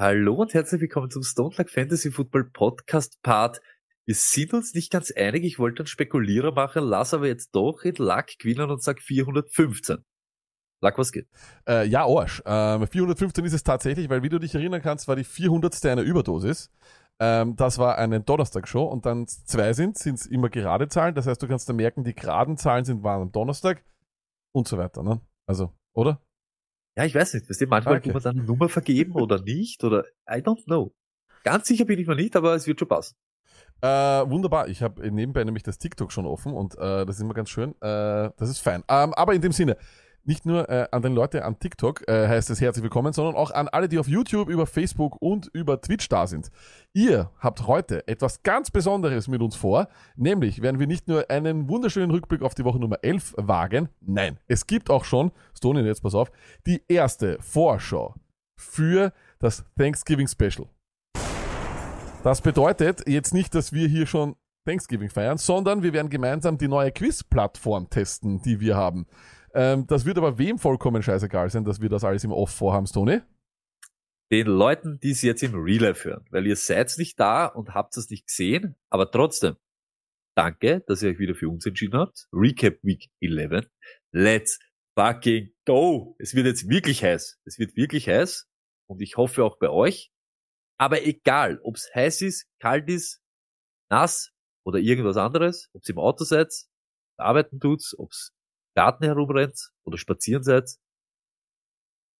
Hallo und herzlich willkommen zum Stone Luck Fantasy Football Podcast Part. Wir sind uns nicht ganz einig. Ich wollte einen Spekulierer machen, lass aber jetzt doch in Luck gewinnen und sag 415. Luck, was geht? Äh, ja, Arsch. Ähm, 415 ist es tatsächlich, weil wie du dich erinnern kannst, war die 400. eine Überdosis. Ähm, das war eine Donnerstag-Show und dann zwei sind, sind es immer gerade Zahlen. Das heißt, du kannst da merken, die geraden Zahlen sind waren am Donnerstag und so weiter. Ne? Also, oder? Ja, ich weiß nicht. Weißt du, manchmal Okay. tut man dann eine Nummer vergeben oder nicht oder I don't know. Ganz sicher bin ich mir nicht, aber es wird schon passen. Äh, wunderbar. Ich habe nebenbei nämlich das TikTok schon offen und äh, das ist immer ganz schön. Äh, das ist fein. Ähm, aber in dem Sinne, nicht nur äh, an den Leute an TikTok äh, heißt es herzlich willkommen, sondern auch an alle, die auf YouTube, über Facebook und über Twitch da sind. Ihr habt heute etwas ganz Besonderes mit uns vor, nämlich werden wir nicht nur einen wunderschönen Rückblick auf die Woche Nummer 11 wagen, nein, es gibt auch schon, Stone, jetzt pass auf, die erste Vorschau für das Thanksgiving Special. Das bedeutet jetzt nicht, dass wir hier schon Thanksgiving feiern, sondern wir werden gemeinsam die neue Quiz-Plattform testen, die wir haben. Ähm, das wird aber wem vollkommen scheißegal sein, dass wir das alles im Off vorhaben, Stoney. Den Leuten, die es jetzt im Real Life hören, weil ihr seid nicht da und habt es nicht gesehen, aber trotzdem, danke, dass ihr euch wieder für uns entschieden habt. Recap Week 11. Let's fucking go! Es wird jetzt wirklich heiß. Es wird wirklich heiß und ich hoffe auch bei euch. Aber egal, ob es heiß ist, kalt ist, nass oder irgendwas anderes, ob ihr im Auto seid, arbeiten tut's, ob's im Garten herumrennt oder spazieren seid,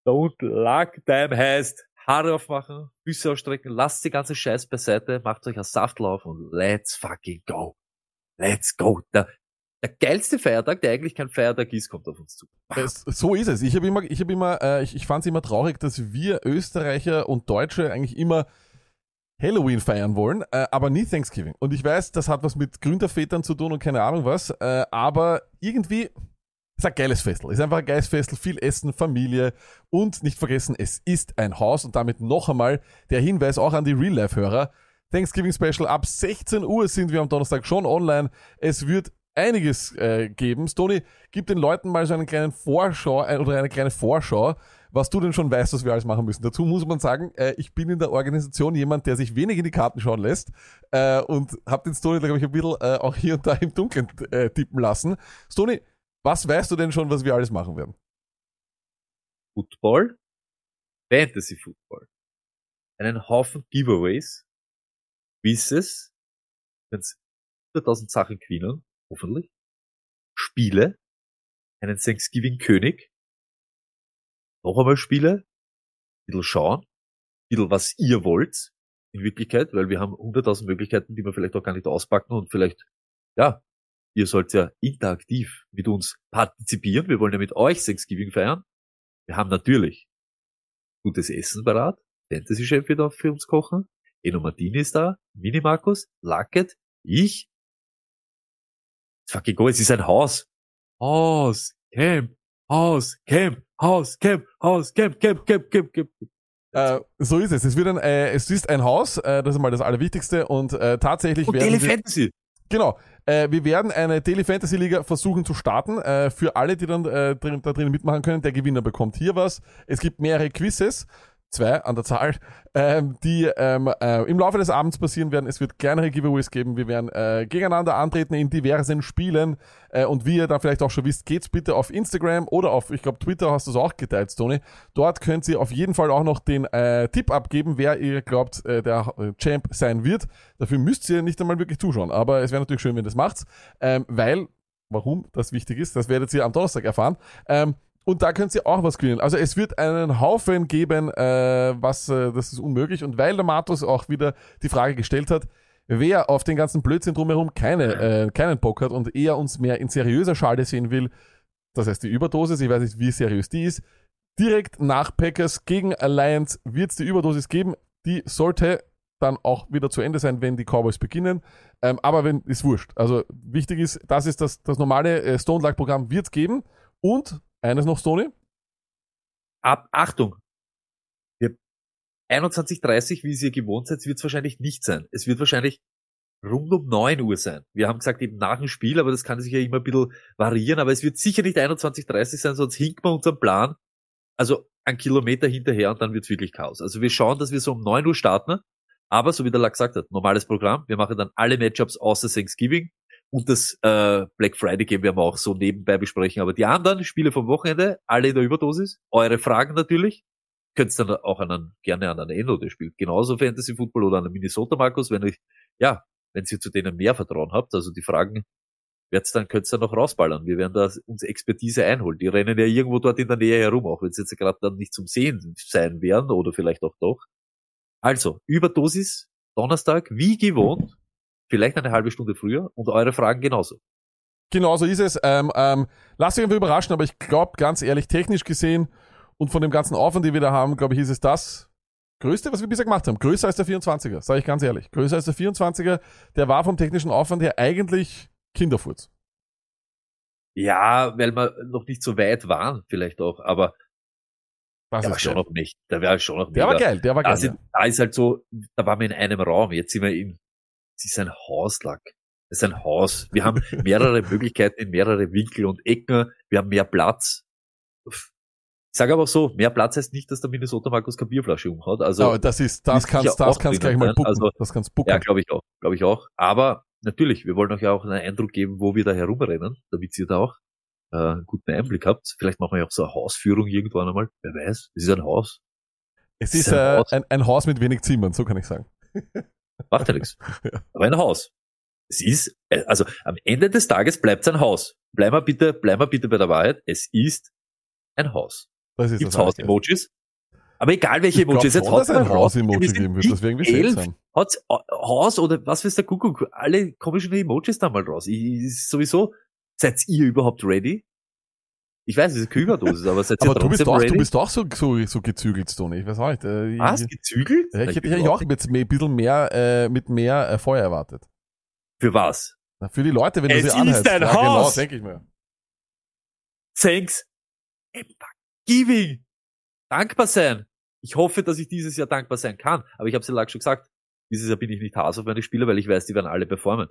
Don't luck time heißt Haare aufmachen, Füße ausstrecken, lasst die ganze Scheiß beiseite, macht euch einen Saftlauf und let's fucking go. Let's go. Der, der geilste Feiertag, der eigentlich kein Feiertag ist, kommt auf uns zu. Es, so ist es. Ich habe immer, ich habe immer, äh, ich, ich fand es immer traurig, dass wir Österreicher und Deutsche eigentlich immer Halloween feiern wollen, äh, aber nie Thanksgiving. Und ich weiß, das hat was mit Gründervätern zu tun und keine Ahnung was, äh, aber irgendwie ist ein geiles Festel. Ist einfach ein geiles Festel, viel Essen, Familie und nicht vergessen, es ist ein Haus und damit noch einmal der Hinweis auch an die Real-Life-Hörer. Thanksgiving Special ab 16 Uhr sind wir am Donnerstag schon online. Es wird einiges äh, geben. Stony, gib den Leuten mal so einen kleinen Vorschau äh, oder eine kleine Vorschau, was du denn schon weißt, was wir alles machen müssen. Dazu muss man sagen, äh, ich bin in der Organisation jemand, der sich wenig in die Karten schauen lässt äh, und habe den Stony, glaube ich, ein bisschen äh, auch hier und da im Dunkeln äh, tippen lassen. Stony, was weißt du denn schon, was wir alles machen werden? Football, Fantasy Football, einen Haufen Giveaways, Quizzes, wenn's 100.000 Sachen gewinnen, hoffentlich, Spiele, einen Thanksgiving König, noch einmal Spiele, bisschen schauen, bisschen was ihr wollt, in Wirklichkeit, weil wir haben 100.000 Möglichkeiten, die wir vielleicht auch gar nicht auspacken und vielleicht, ja, ihr sollt ja interaktiv mit uns partizipieren. Wir wollen ja mit euch Thanksgiving feiern. Wir haben natürlich gutes Essen parat. Fantasy-Chef wird auch für uns kochen. Eno Martini ist da. Mini Markus. Lucket. Ich. Fucking go, es ist ein Haus. Haus. Camp. Haus. Camp. Haus. Camp. Haus. Camp. Camp. Camp. Camp. Camp. Äh, so ist es. Es, wird ein, äh, es ist ein Haus, äh, das ist mal das Allerwichtigste und äh, tatsächlich Und werden Daily Fantasy. Genau. Äh, wir werden eine Daily Fantasy Liga versuchen zu starten. Äh, für alle, die dann äh, drin, da drin mitmachen können. Der Gewinner bekommt hier was. Es gibt mehrere Quizzes. Zwei an der Zahl, ähm, die ähm, äh, im Laufe des Abends passieren werden. Es wird kleinere Giveaways geben. Wir werden äh, gegeneinander antreten in diversen Spielen. Äh, und wie ihr da vielleicht auch schon wisst, geht's bitte auf Instagram oder auf, ich glaube, Twitter hast du es auch geteilt, Tony. Dort könnt ihr auf jeden Fall auch noch den äh, Tipp abgeben, wer ihr glaubt, äh, der äh, Champ sein wird. Dafür müsst ihr nicht einmal wirklich zuschauen. Aber es wäre natürlich schön, wenn ihr das macht. Ähm, weil, warum das wichtig ist, das werdet ihr am Donnerstag erfahren. Ähm, und da könnt ihr auch was gewinnen. Also es wird einen Haufen geben, äh, was äh, das ist unmöglich. Und weil der Matus auch wieder die Frage gestellt hat, wer auf den ganzen Blödsinn drumherum keine, äh, keinen Bock hat und eher uns mehr in seriöser Schale sehen will, das heißt die Überdosis, ich weiß nicht, wie seriös die ist, direkt nach Packers gegen Alliance wird es die Überdosis geben. Die sollte dann auch wieder zu Ende sein, wenn die Cowboys beginnen. Ähm, aber wenn, ist wurscht. Also wichtig ist, das ist das, das normale äh, Stone Luck Programm wird geben. Und eines noch, Stoney. Ab, Achtung! Wir 21.30 wie ihr gewohnt seid, wird es wahrscheinlich nicht sein. Es wird wahrscheinlich rund um 9 Uhr sein. Wir haben gesagt eben nach dem Spiel, aber das kann sich ja immer ein bisschen variieren, aber es wird sicher nicht 21.30 sein, sonst hinkt man unseren Plan. Also ein Kilometer hinterher und dann wird's wirklich Chaos. Also wir schauen, dass wir so um 9 Uhr starten, aber so wie der Lack gesagt hat, normales Programm. Wir machen dann alle Matchups außer Thanksgiving und das äh, Black Friday werden wir auch so nebenbei besprechen. Aber die anderen Spiele vom Wochenende, alle in der Überdosis, eure Fragen natürlich, könnt ihr dann auch einen, gerne an einen Endo spielen. Genauso Fantasy Football oder an einen Minnesota Markus, wenn ich, ja, wenn ihr zu denen mehr Vertrauen habt. Also die Fragen wird's dann, könnt's dann noch rausballern. Wir werden da uns Expertise einholen. Die rennen ja irgendwo dort in der Nähe herum, auch wenn sie jetzt gerade dann nicht zum Sehen sein werden oder vielleicht auch doch. Also, Überdosis, Donnerstag, wie gewohnt, vielleicht eine halbe Stunde früher und eure Fragen genauso. Genau so ist es. Ähm, ähm, lasst euch einfach überraschen, aber ich glaube, ganz ehrlich, technisch gesehen und von dem ganzen Aufwand, den wir da haben, glaube ich, ist es das Größte, was wir bisher gemacht haben. Größer als der 24er, sage ich ganz ehrlich. Größer als der 24er, der war vom technischen Aufwand her eigentlich Kinderfurz. Ja, weil wir noch nicht so weit waren, vielleicht auch, aber Das der war schon geil. noch nicht. Der war schon noch Der war geil, der war Da, geil. sind, ja. da ist halt so, da waren wir in einem Raum, jetzt sind wir in, es ist ein Hauslack. Es ist ein Haus. Wir haben mehrere Möglichkeiten in mehrere Winkel und Ecken. Wir haben mehr Platz. Ich sage aber auch so, mehr Platz heißt nicht, dass der Minnesota Markus keine Bierflasche umhaut. Also, aber das ist, das kannst, das kannst gleich mal sein. bucken. Also, das kannst bucken. ja, glaube ich auch, glaube ich auch. Aber natürlich, wir wollen euch ja auch einen Eindruck geben, wo wir da herumrennen, damit ihr da auch äh, einen guten Einblick habt. Vielleicht machen wir ja auch so eine Hausführung irgendwann einmal. Wer weiß, es ist ein Haus. es ist ist ein äh, Haus. ein, ein Haus mit wenig Zimmern, so kann ich sagen. Macht ja nichts. Aber ein Haus. Es ist, äh, also am Ende des Tages bleibt es ein Haus. Bleiben wir bitte, bleiben wir bitte bei der Wahrheit. Es ist ein Haus. Das ist Gibt's Haus-Emojis? Aber egal welche Ich Emojis, jetzt mal ein. Haus-Emoji geben wird. Das wäre irgendwie seltsam. Hat's äh, Haus oder was ist der Kuckuck? Alle komischen Emojis da mal raus. Ich, sowieso, seid ihr überhaupt ready? Ich weiß, es ist keine Überdosis, aber seid ihr Aber du bist ready? du bist doch so, so, so gezügelt, Tony. Ich weiß auch nicht. Äh, ich- Was? Gezügelt? Ja, ich Na, hätte überhaupt auch jetzt mehr- ein bisschen mehr, äh, mit mehr äh, Feuer erwartet. Für was? Na, für die Leute, wenn du Es sie ist anheizt. ein ja, genau, Haus! denke ich mir. Thanks. Giving. Dankbar sein. Ich hoffe, dass ich dieses Jahr dankbar sein kann. Aber ich habe es ja lang schon gesagt. Dieses Jahr bin ich nicht Hass auf meine Spieler, weil ich weiß, die werden alle performen.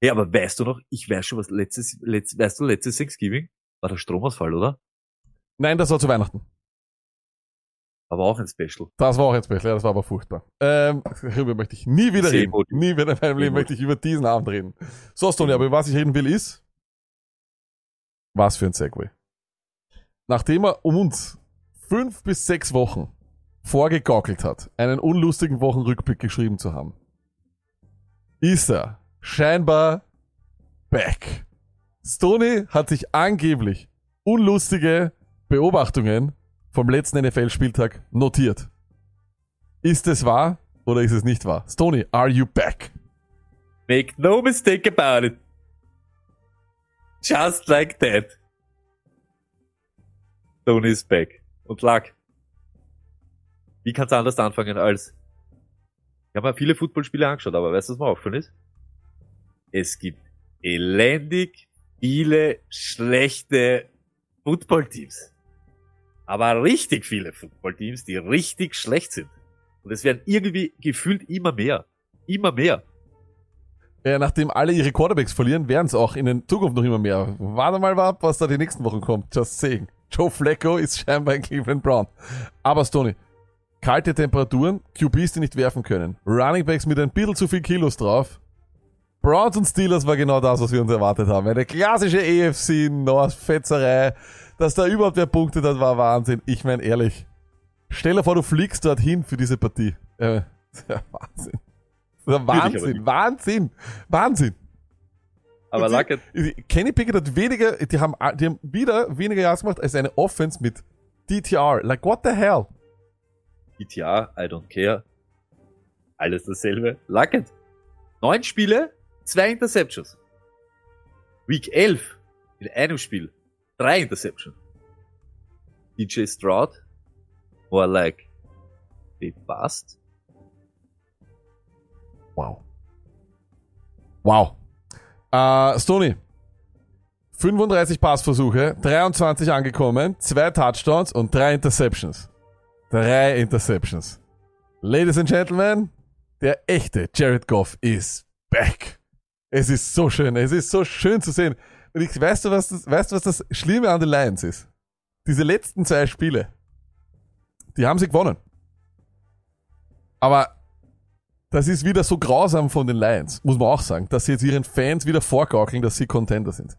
Ja, aber weißt du noch, ich weiß schon, was letztes, letzt, weißt du, letztes Thanksgiving war der Stromausfall, oder? Nein, das war zu Weihnachten. Aber auch ein Special. Das war auch jetzt besser, ja, das war aber furchtbar. Ähm, darüber möchte ich nie wieder reden. gut. Nie wieder in meinem Leben möchte ich über diesen Abend reden. So, Stoney, aber was ich reden will ist, was für ein Segway. Nachdem er um uns fünf bis sechs Wochen vorgegaukelt hat, einen unlustigen Wochenrückblick geschrieben zu haben, ist er scheinbar back. Stoney hat sich angeblich unlustige Beobachtungen vom letzten NFL-Spieltag notiert. Ist es wahr oder ist es nicht wahr? Stoney, are you back? Make no mistake about it. Just like that. Tony is back. Und Luck. Wie kann's anders anfangen als, ich habe mir viele Footballspiele angeschaut, aber weißt du, was mir aufgefallen ist? Es gibt elendig viele schlechte Footballteams. Aber richtig viele Footballteams, die richtig schlecht sind. Und es werden irgendwie gefühlt immer mehr. Immer mehr. Äh, nachdem alle ihre Quarterbacks verlieren, werden es auch in der Zukunft noch immer mehr. Warte mal ab, was da die nächsten Wochen kommt. Just saying. Joe Flacco ist scheinbar ein Cleveland Brown. Aber Stoney, kalte Temperaturen, QBs, die nicht werfen können, Running Backs mit ein bisschen zu viel Kilos drauf. Browns und Steelers war genau das, was wir uns erwartet haben. Eine klassische AFC North-Fetzerei. Dass da überhaupt wer punktet hat, war Wahnsinn. Ich meine, ehrlich. Stell dir vor, du fliegst dorthin für diese Partie. Äh, ja, Wahnsinn. aber Wahnsinn. Wahnsinn, Wahnsinn. Aber Und sie- Luck, Kenny Pickett hat weniger, die haben, die haben wieder weniger Yards gemacht als eine Offense mit DTR. Like, what the hell? GTA, I don't care. Alles dasselbe. Luckett. Neun Spiele, zwei Interceptions. Week 11 in einem Spiel, drei Interceptions. DJ Stroud, more like they bust. Wow. Wow. Äh, Stoney. 35 Passversuche, 23 angekommen, zwei Touchdowns und drei Interceptions. Drei Interceptions. Ladies and Gentlemen, der echte Jared Goff ist back. Es ist so schön, es ist so schön zu sehen. Und ich, weißt du, was das, weißt du, was das Schlimme an den Lions ist? Diese letzten zwei Spiele, die haben sie gewonnen. Aber das ist wieder so grausam von den Lions, muss man auch sagen, dass sie jetzt ihren Fans wieder vorgaukeln, dass sie Contender sind.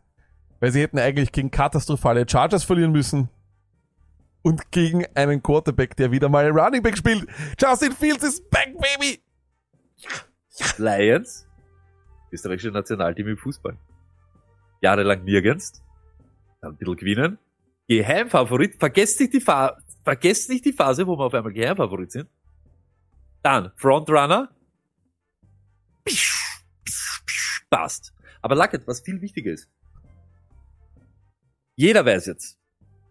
Weil sie hätten eigentlich gegen katastrophale Chargers verlieren müssen und gegen einen Quarterback, der wieder mal Running Back spielt. Justin Fields ist back, baby! Lions, österreichische Nationalteam im Fußball. Jahrelang nirgends, dann ein bisschen gewinnen. Geheimfavorit, vergesst nicht die, Fa vergesst nicht die Phase, wo wir auf einmal Geheimfavorit sind. Dann Frontrunner. Passt. Aber Luckett, was viel wichtiger ist. Jeder weiß jetzt,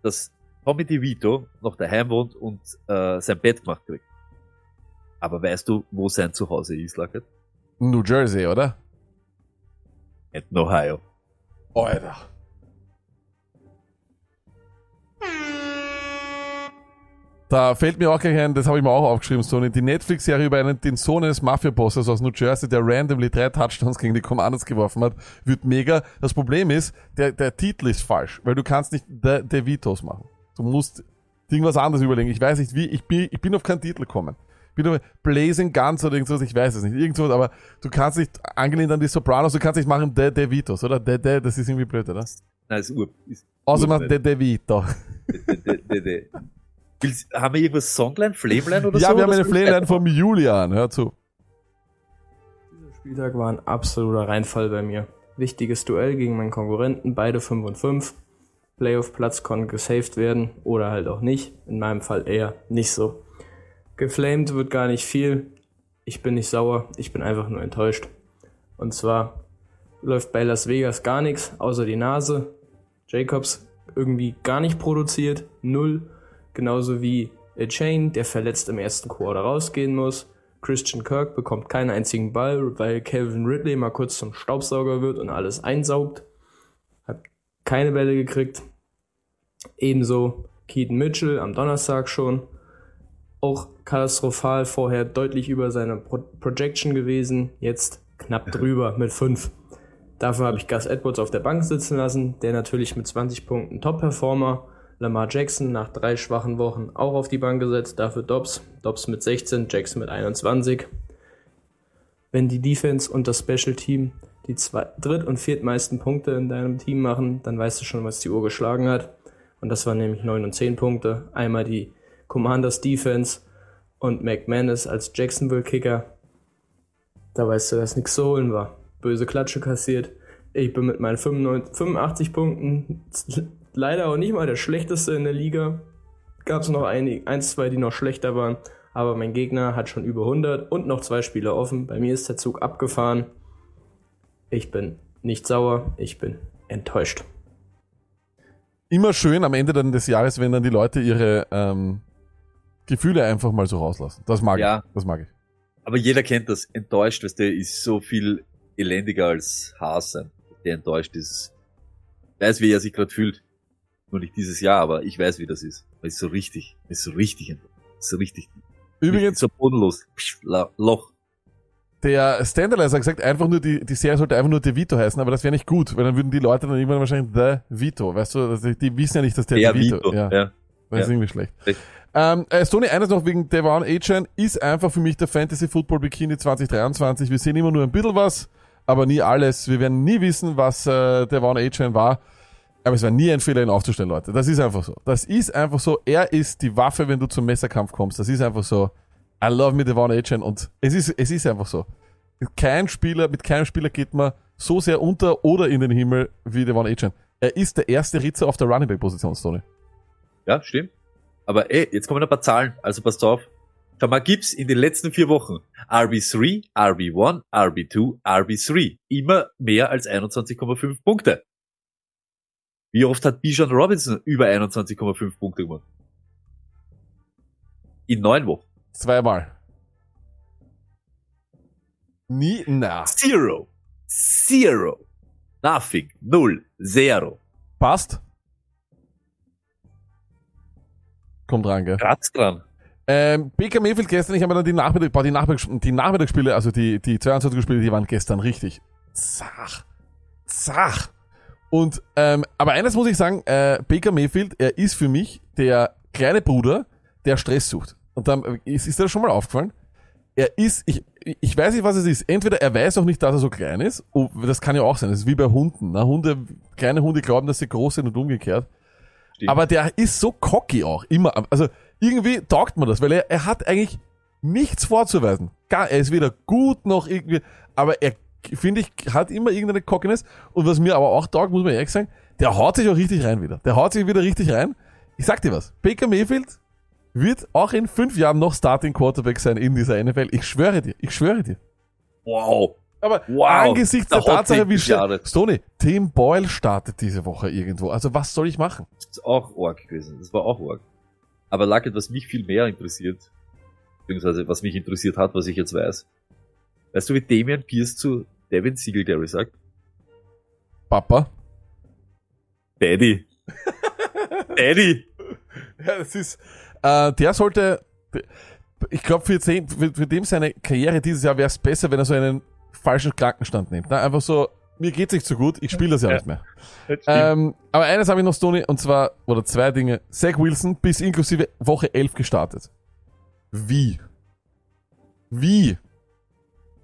dass Tommy DeVito noch daheim wohnt und äh, sein Bett gemacht kriegt. Aber weißt du, wo sein Zuhause ist, Luckett? New Jersey, oder? In Ohio. Alter. Da fällt mir auch gleich ein, das habe ich mir auch aufgeschrieben, Sony, die Netflix-Serie über einen, den Sohn eines Mafia-Bosses aus New Jersey, der randomly drei Touchdowns gegen die Commanders geworfen hat, wird mega. Das Problem ist, der, der Titel ist falsch, weil du kannst nicht De, DeVitos machen. Du musst irgendwas anderes überlegen. Ich weiß nicht wie, ich bin, ich bin auf keinen Titel gekommen. Auf Blazing Guns oder irgendwas, ich weiß es nicht. Irgendwas, aber du kannst nicht, angelehnt an die Sopranos, du kannst nicht machen De DeVitos, oder? De, De, das ist irgendwie blöd, oder? Nein, ist Ur. Ist Außer man De DeVito. De, de, de, de. Willst, haben wir irgendwas Songline, Flameline oder Ja, so? wir haben eine so? Flayline vom Julian, hör zu. Dieser Spieltag war ein absoluter Reinfall bei mir. Wichtiges Duell gegen meinen Konkurrenten, beide 5 und 5. Playoff-Platz konnte gesaved werden oder halt auch nicht. In meinem Fall eher nicht so. Geflamed wird gar nicht viel. Ich bin nicht sauer, ich bin einfach nur enttäuscht. Und zwar läuft bei Las Vegas gar nichts, außer die Nase. Jacobs irgendwie gar nicht produziert, null. Genauso wie A Chain, der verletzt im ersten Quarter rausgehen muss. Christian Kirk bekommt keinen einzigen Ball, weil Calvin Ridley mal kurz zum Staubsauger wird und alles einsaugt. Hat keine Bälle gekriegt. Ebenso Keaton Mitchell am Donnerstag schon. Auch katastrophal vorher deutlich über seiner Pro Projection gewesen. Jetzt knapp drüber mit 5. Dafür habe ich Gus Edwards auf der Bank sitzen lassen, der natürlich mit 20 Punkten Top-Performer. Lamar Jackson nach drei schwachen Wochen auch auf die Bank gesetzt, dafür Dobbs. Dobbs mit 16, Jackson mit 21. Wenn die Defense und das Special Team die zwei, dritt- und viertmeisten Punkte in deinem Team machen, dann weißt du schon, was die Uhr geschlagen hat. Und das waren nämlich 9 und 10 Punkte. Einmal die Commanders Defense und McManus als Jacksonville-Kicker. Da weißt du, dass nichts zu holen war. Böse Klatsche kassiert. Ich bin mit meinen 95, 85 Punkten leider auch nicht mal der schlechteste in der Liga. Gab es noch ein, eins, zwei, die noch schlechter waren. Aber mein Gegner hat schon über 100 und noch zwei Spiele offen. Bei mir ist der Zug abgefahren. Ich bin nicht sauer, ich bin enttäuscht. Immer schön am Ende dann des Jahres, wenn dann die Leute ihre ähm, Gefühle einfach mal so rauslassen. Das mag Ja. ich. Das mag ich. Aber jeder kennt das. Enttäuscht, weißt du, ist so viel elendiger als Hass sein. Der enttäuscht ist. Weiß, wie er sich gerade fühlt. Nur nicht dieses Jahr, aber ich weiß, wie das ist. Man ist so richtig. Ist so richtig enttäuscht. So richtig. Übrigens, So bodenlos. Psch, Loch. der Standalizer hat gesagt, einfach nur die, die Serie sollte einfach nur De Vito heißen, aber das wäre nicht gut, weil dann würden die Leute dann irgendwann wahrscheinlich The Vito, weißt du, die wissen ja nicht, dass der, Der De Vito, Vito. ja, Ja. das ist Ja. irgendwie schlecht. Schlecht. Ähm, äh, Stoney, eines noch wegen Devon Achan, ist einfach für mich der Fantasy Football Bikini 2023. Wir sehen immer nur ein bisschen was, aber nie alles. Wir werden nie wissen, was äh, Devon Achan war. Aber es war nie ein Fehler, ihn aufzustellen, Leute. Das ist einfach so. Das ist einfach so. Er ist die Waffe, wenn du zum Messerkampf kommst. Das ist einfach so. I love me Devon Achan und es ist, es ist einfach so. Kein Spieler, mit keinem Spieler geht man so sehr unter oder in den Himmel wie Devon Achan. Er ist der erste Ritzer auf der Running Back Position, Stoney. Ja, stimmt. Aber ey, jetzt kommen ein paar Zahlen, also passt auf. Schau mal, gibt's in den letzten vier Wochen RB3, RB1, RB2, RB3. Immer mehr als 21,5 Punkte. Wie oft hat Bijan Robinson über 21,5 Punkte gemacht? In neun Wochen. Zweimal. Nie, na. Zero. Zero. Nothing. Null. Zero. Passt. Kommt ran, gell? Kratz dran. Ähm, BK Mayfield gestern, ich habe mir dann die, Nachmittag, boah, die, Nachmittags, die Nachmittagsspiele, also die, die 22 Spiele, die waren gestern richtig zach. Zach. Und, ähm, aber eines muss ich sagen, äh, Baker Mayfield, er ist für mich der kleine Bruder, der Stress sucht. Und dann äh, ist, ist dir das schon mal aufgefallen? Er ist, ich, ich weiß nicht, was es ist. Entweder er weiß auch nicht, dass er so klein ist, oh, das kann ja auch sein, das ist wie bei Hunden. Ne? Hunde, kleine Hunde glauben, dass sie groß sind und umgekehrt. Stimmt. Aber der ist so cocky auch, immer. Also irgendwie taugt man das, weil er, er hat eigentlich nichts vorzuweisen. Gar, er ist weder gut noch irgendwie, aber er, finde ich, hat immer irgendeine Cockiness. Und was mir aber auch taugt, muss man ehrlich sagen, der haut sich auch richtig rein wieder. Der haut sich wieder richtig rein. Ich sag dir was, Baker Mayfield wird auch in fünf Jahren noch Starting Quarterback sein in dieser NFL. Ich schwöre dir, ich schwöre dir. Wow. Aber Wow, angesichts der der Tatsache, wie schnell, Jahres. Stoney, Tim Boyle startet diese Woche irgendwo. Also was soll ich machen? Das ist auch arg gewesen. Das war auch arg. Aber Luckett, was mich viel mehr interessiert, beziehungsweise was mich interessiert hat, was ich jetzt weiß. Weißt du, wie Damian Pierce zu Devin Singletary sagt? Papa. Daddy. Daddy. Ja, das ist, äh, der sollte, ich glaube, für, für, für dem seine Karriere dieses Jahr wäre es besser, wenn er so einen falschen Krankenstand nimmt. Ne? Einfach so, mir geht's nicht so gut, ich spiele das ja, Ja. nicht mehr. Ähm, aber eines habe ich noch, Stoney, und zwar, oder zwei Dinge. Zach Wilson bis inklusive Woche 11 gestartet. Wie? Wie?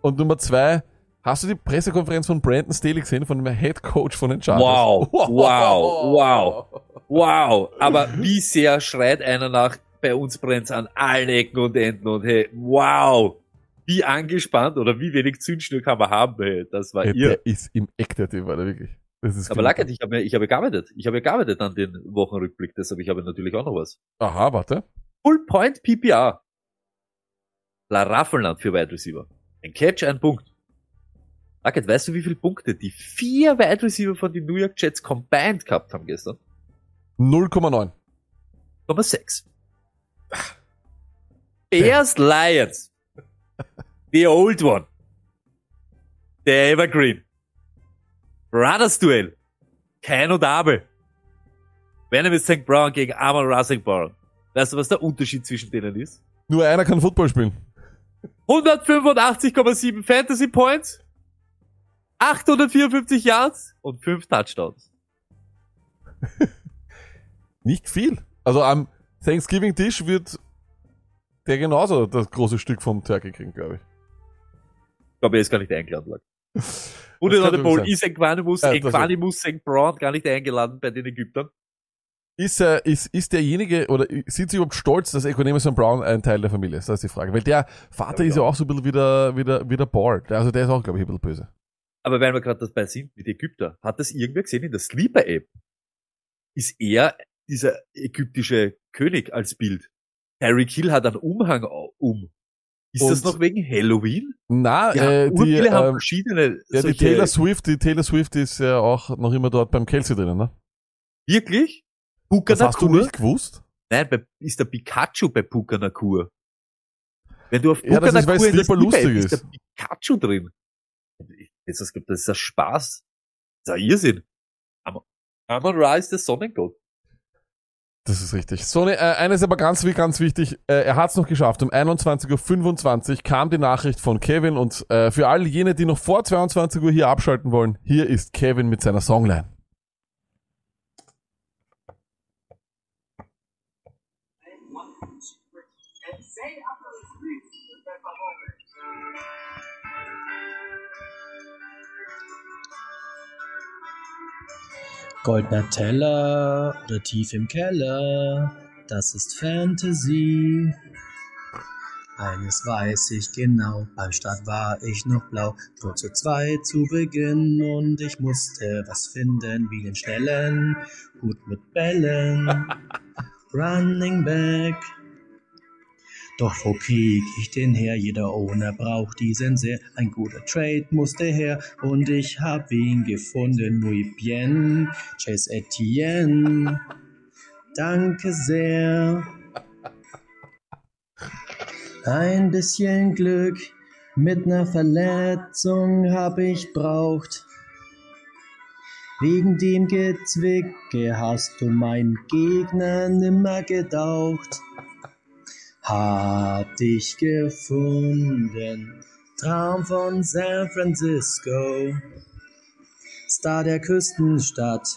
Und Nummer zwei, hast du die Pressekonferenz von Brandon Staley gesehen, von dem Head Coach von den Chargers? Wow, wow, wow. Wow. Aber wie sehr schreit einer nach, bei uns brennt's an allen Ecken und Enden und hey, wow. Wie angespannt oder wie wenig Zündschnur kann man haben, hey, das war Ja, ihr. der ist im Eck, der Typ, Alter, wirklich. Das ist Aber Lackert, ich habe ich habe gearbeitet. Ich habe gearbeitet an den Wochenrückblick, deshalb ich habe natürlich auch noch was. Aha, warte. Full Point PPR. La Raffelland für Wide Receiver. Ein Catch, ein Punkt. Lackert, weißt du, wie viele Punkte die vier Wide Receiver von den New York Jets combined gehabt haben gestern? 0,9. 0,6. Bears Lions. The old one. Der Evergreen. Brothers Duell. Kein und Abel. Venom St. Brown gegen Amon Russell Brown. Weißt du, was der Unterschied zwischen denen ist? Nur einer kann Football spielen. 185,7 Fantasy Points, 854 Yards und 5 Touchdowns. Nicht viel. Also am Thanksgiving-Tisch wird der genauso das große Stück vom Turkey kriegen, glaube ich. Glaube, er ist gar nicht eingeladen. Der wirklich Bowl sein. ist Equanimus, Ja, Equanimus St. Brown gar nicht eingeladen bei den Ägyptern. Ist, äh, ist, ist derjenige, oder sind sie überhaupt stolz, dass Equanimus und Brown ein Teil der Familie ist? Das ist die Frage. Weil der Vater Ja, ist ja auch so ein bisschen wieder, wieder, wieder bored. Also der ist auch, glaube ich, ein bisschen böse. Aber weil wir gerade dabei sind, mit Ägypter, hat das irgendwer gesehen in der Sleeper-App? Ist er dieser ägyptische König als Bild? Harry Kill hat einen Umhang au- um. Ist das Und- noch wegen Halloween? Na, Ja, äh, die, viele haben ähm, verschiedene ja, die Taylor Swift, die Taylor Swift ist ja auch noch immer dort beim Kelsey drinnen, ne? Wirklich? Puka Das hast du Nakur? nicht gewusst? Nein, bei, ist der Pikachu bei Puka Nakur. Wenn du auf Ja, Puka das ist, weil Nakur der Sleeper Sleeper-App lustig ist, ist. der Pikachu drin. Das ist, das ist ein Spaß. Das ist ein Irrsinn. Amon Ra ist der Sonnengott. Das ist richtig. So, ne, äh, eines aber ganz, ganz wichtig. Äh, er hat es noch geschafft. Um 21.25 Uhr kam die Nachricht von Kevin und äh, für all jene, die noch vor 22 Uhr hier abschalten wollen, hier ist Kevin mit seiner Songline. Goldener Teller oder tief im Keller, das ist Fantasy. Eines weiß ich genau, beim Start war ich noch blau, nur zu zweit zu Beginn und ich musste was finden, wie den schnellen Hut mit Bällen. Running Back. Doch wo krieg ich den her? Jeder Owner braucht diesen sehr. Ein guter Trade musste her und ich hab ihn gefunden. Muy bien, Chase Etienne. Danke sehr. Ein bisschen Glück mit ner Verletzung hab ich braucht. Wegen dem Gezwicke hast du mein Gegner nimmer gedaucht. Hab dich gefunden, Traum von San Francisco. Star der Küstenstadt,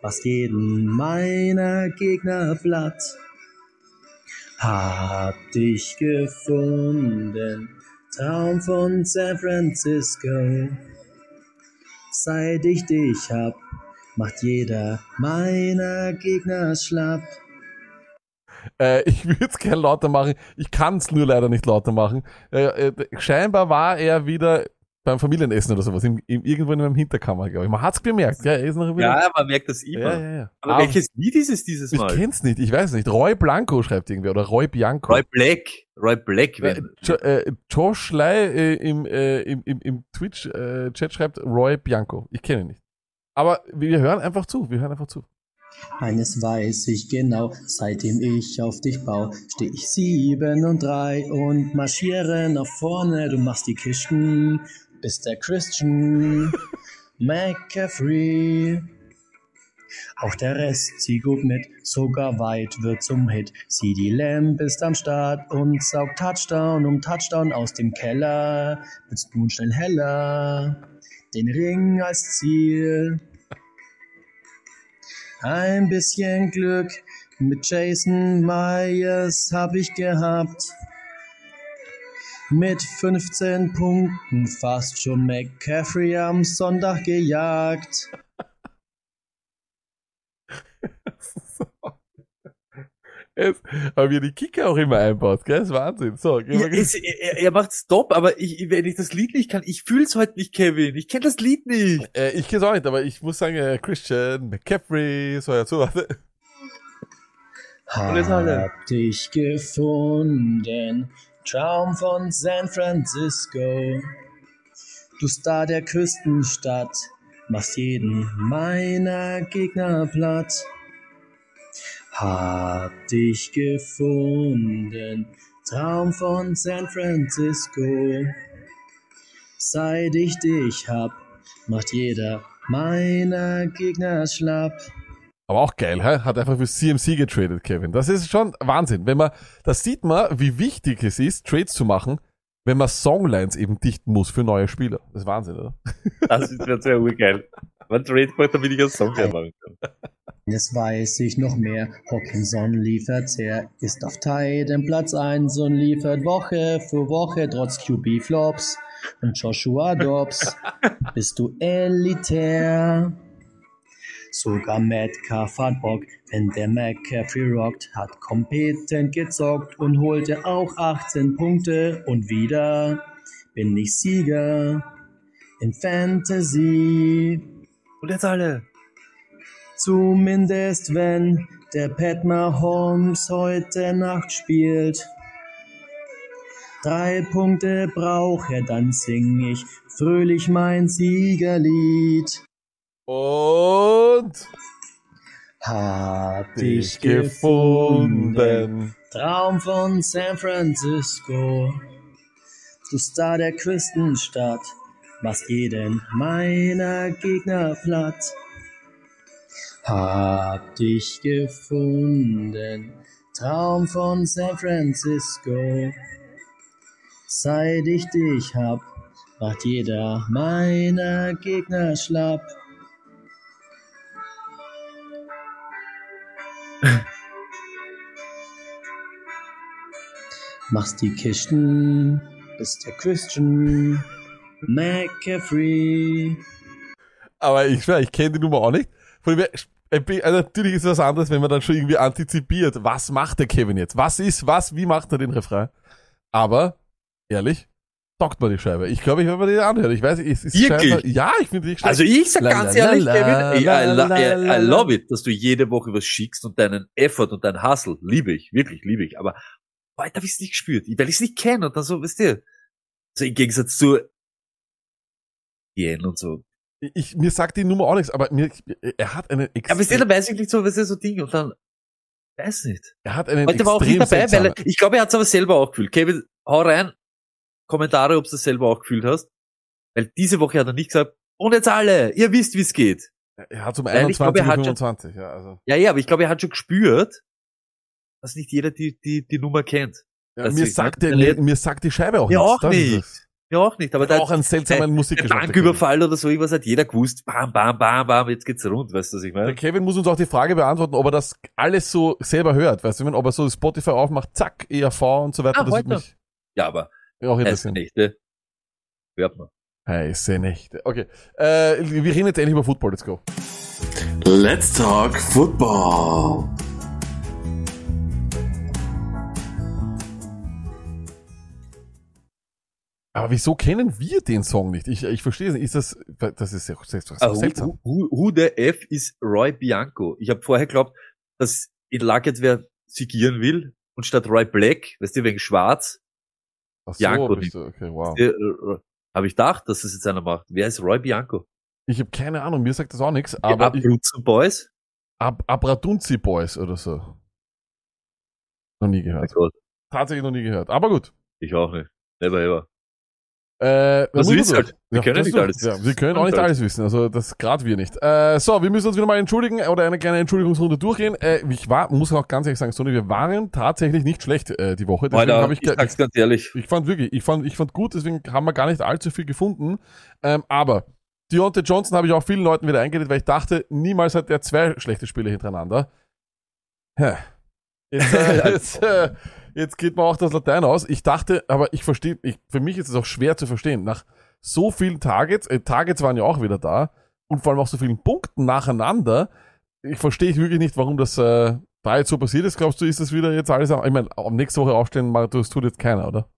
was jeden meiner Gegner platt. Hab dich gefunden, Traum von San Francisco. Seit ich dich hab, macht jeder meiner Gegner schlapp. Äh, ich würde es gerne lauter machen. Ich kann es nur leider nicht lauter machen. Äh, äh, scheinbar war er wieder beim Familienessen oder sowas, im, im, irgendwo in einem Hinterkammer, glaube ich. Man hat's gemerkt. Ja, er ist noch wieder. Ja, man merkt das immer. ja, ja. ja. Aber welches Lied ist es dieses Ich Mal? kenn's nicht, ich weiß nicht. Roy Blanco schreibt irgendwer oder Roy Bianco. Roy Black. Roy Black. Äh, jo äh, Josh Lai äh, im, äh, im, im, im Twitch-Chat schreibt Roy Bianco. Ich kenne ihn nicht. Aber wir hören einfach zu. Wir hören einfach zu. Eines weiß ich genau, seitdem ich auf dich bau, steh ich sieben und drei und marschiere nach vorne. Du machst die Kisten, bist der Christian McCaffrey. Auch der Rest zieht gut mit, sogar weit wird zum Hit. Sieh die Lamp ist am Start und saugt Touchdown um Touchdown aus dem Keller. Willst nun schnell heller, den Ring als Ziel. Ein bisschen Glück mit Jason Myers hab ich gehabt. Mit 15 Punkten fast schon McCaffrey am Sonntag gejagt. Es, aber wie er die Kicker auch immer einbaut, gell? Das ist Wahnsinn. So, gehen ja, wir es, er, er macht Stop, aber ich, wenn ich das Lied nicht kann, ich fühl's heute nicht, Kevin. Ich kenne das Lied nicht. äh, ich kenne auch nicht, aber ich muss sagen, äh, Christian McCaffrey, so ja, so warte. Und jetzt alle. Hab dich gefunden, Traum von San Francisco. Du Star der Küstenstadt, machst jeden meiner Gegner platt. Hab dich gefunden, Traum von San Francisco. Seit ich dich hab, macht jeder meiner Gegner schlapp. Aber auch geil, hä? hat einfach für CMC getradet, Kevin. Das ist schon Wahnsinn. Wenn man, das sieht man, wie wichtig es ist, Trades zu machen, wenn man Songlines eben dichten muss für neue Spieler. Das ist Wahnsinn, oder? Das ist mir sehr urgeil. Man Trade macht, damit ich einen Song machen kann. Jetzt weiß ich noch mehr. Hawkinson liefert her, ist auf Titan Platz 1 und liefert Woche für Woche trotz QB-Flops. Und Joshua Dobbs, bist du elitär. Sogar Metcalf hat Bock, wenn der McCaffrey rockt, hat kompetent gezockt und holte auch 18 Punkte und wieder bin ich Sieger in Fantasy. Und jetzt alle. Zumindest wenn der Pat Mahomes heute Nacht spielt. Drei Punkte braucht er, dann sing ich fröhlich mein Siegerlied. Und Hab dich dich gefunden, gefunden. Traum von San Francisco. Du Star der Küstenstadt, machst jeden meiner Gegner platt. Hab dich gefunden, Traum von San Francisco. Seit ich dich hab, macht jeder meiner Gegner schlapp. Machst die Kisten, bist der Christian McCaffrey. Aber ich schwör, ich kenne die Nummer auch nicht. Von dem also natürlich ist es was anderes, wenn man dann schon irgendwie antizipiert. Was macht der Kevin jetzt? Was ist, was, wie macht er den Refrain? Aber, ehrlich, taugt man die Scheibe. Ich glaube, ich werde mir die anhören. Ich weiß, es ist Wirklich? scheinbar, ja, ich finde die schlecht. Also ich sag La, ganz la, ehrlich, la, Kevin, la, I, I, la, lo- la, I, la. I love it, dass du jede Woche was schickst und deinen Effort und deinen Hustle, liebe ich, wirklich liebe ich. Aber heute habe ich es nicht gespürt, weil ich es nicht kenne und dann so, weißt du, so im Gegensatz zu Yen und so. ich, mir sagt die Nummer auch nichts, aber mir, er hat eine Aber extrem, dann weiß ich nicht so, was ist so Ding und dann, weiß nicht. Er hat einen Heute war auch nicht dabei, weil er, ich glaube, er hat es aber selber auch gefühlt. Kevin, hau rein, Kommentare, ob du es selber auch gefühlt hast. Weil diese Woche hat er nicht gesagt, und jetzt alle, ihr wisst, wie es geht. er hat um Weil ich 21 glaube, er und hat schon- 25, ja, also. Ja, ja, aber ich glaube, er hat schon gespürt, dass nicht jeder die, die, die Nummer kennt. Ja, mir, ist- sagt das der, ist- mir, sagt die Scheibe auch Mir nichts. auch ist nicht. Ja, auch nicht, aber Aber da, auch einen seltsamen der Musikgeschmack. Banküberfall oder so irgendwas hat jeder gewusst. Bam, bam, bam, bam, jetzt geht's rund, weißt du, was ich Kevin. Der meine? Kevin muss uns auch die Frage beantworten, ob er das alles so selber hört. Weißt du, wenn- ob er so Spotify aufmacht, zack, ERV und so weiter. Ah, das mich Ja, aber auch heiße. Nächte hört man. Heiße Nächte. Okay. Äh, wir reden jetzt endlich über Football. Let's go. Let's talk football. Aber wieso kennen wir den Song nicht? Ich, ich verstehe es nicht. Ist das, das ist ja so seltsam. who, who, who the F ist Roy Bianco? Ich habe vorher geglaubt, dass in Luckett wer sigieren will und statt Roy Black, weißt du, wegen schwarz, Ach so, Bianco bist du, okay, wow. äh, habe ich gedacht, dass das jetzt einer macht. Wer ist Roy Bianco? Ich habe keine Ahnung, mir sagt das auch nichts, Aber Abruzzen Boys? Ab, Abradunzi Boys oder so. Noch nie gehört. Tatsächlich noch nie gehört. Aber gut. ich auch nicht. Never ever. Äh, Das muss man ist so- halt. Wir können das nicht alles Ja, wissen. wir können auch nicht Stimmt alles wissen. Also das gerade wir nicht. Äh, so, wir müssen uns wieder mal entschuldigen oder eine kleine Entschuldigungsrunde durchgehen. Äh, ich war, muss auch ganz ehrlich sagen, Sonny, wir waren tatsächlich nicht schlecht äh, die Woche. Deswegen habe ich, ich, sag's ganz ehrlich. ich fand wirklich, ich fand, ich fand gut, deswegen haben wir gar nicht allzu viel gefunden. Ähm, aber Deontay Johnson habe ich auch vielen Leuten wieder eingeredet, weil ich dachte, niemals hat er zwei schlechte Spiele hintereinander. Hä. Jetzt, äh, jetzt, äh, jetzt geht mir auch das Latein aus. Ich dachte, aber ich verstehe, ich, für mich ist es auch schwer zu verstehen. Nach so vielen Targets, äh, Targets waren ja auch wieder da und vor allem auch so vielen Punkten nacheinander, ich verstehe wirklich nicht, warum das äh, da jetzt so passiert ist. Glaubst du, ist das wieder jetzt alles, ich meine, nächste Woche aufstehen, das tut jetzt keiner, oder?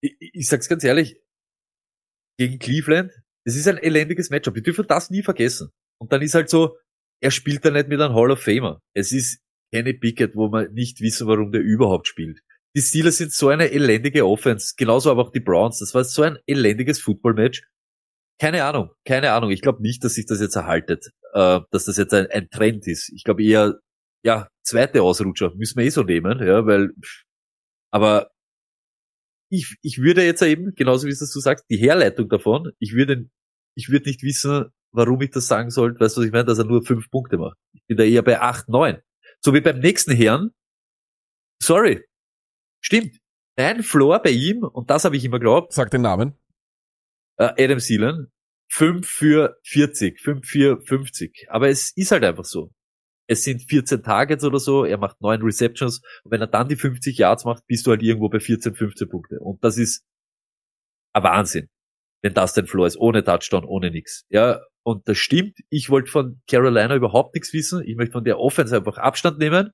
ich, ich sag's ganz ehrlich, gegen Cleveland, es ist ein elendiges Matchup. Wir dürfen das nie vergessen. Und dann ist halt so, er spielt da nicht mit einem Hall of Famer. Es ist Kenny Pickett, wo man nicht wissen, warum der überhaupt spielt. Die Steelers sind so eine elendige Offense, genauso aber auch die Browns. Das war so ein elendiges Football-Match. Keine Ahnung, keine Ahnung. Ich glaube nicht, dass sich das jetzt erhaltet, äh, dass das jetzt ein, ein Trend ist. Ich glaube eher, ja, zweite Ausrutscher müssen wir eh so nehmen, ja, weil, aber ich, ich würde jetzt eben, genauso wie es du sagst, die Herleitung davon, ich würde, ich würde nicht wissen, warum ich das sagen sollte, weißt du, was ich meine, dass er nur fünf Punkte macht. Ich bin da eher bei acht, neun. So wie beim nächsten Herrn. Sorry. Stimmt. Dein Floor bei ihm, und das habe ich immer geglaubt, Sag den Namen. äh, Adam Sealan, 5 für 40, 5 für 50. Aber es ist halt einfach so. Es sind 14 Targets oder so, er macht 9 Receptions und wenn er dann die 50 Yards macht, bist du halt irgendwo bei 14, 15 Punkte. Und das ist ein Wahnsinn, wenn das dein Floor ist, ohne Touchdown, ohne nix. Ja, und das stimmt. Ich wollte von Carolina überhaupt nichts wissen. Ich möchte von der Offense einfach Abstand nehmen.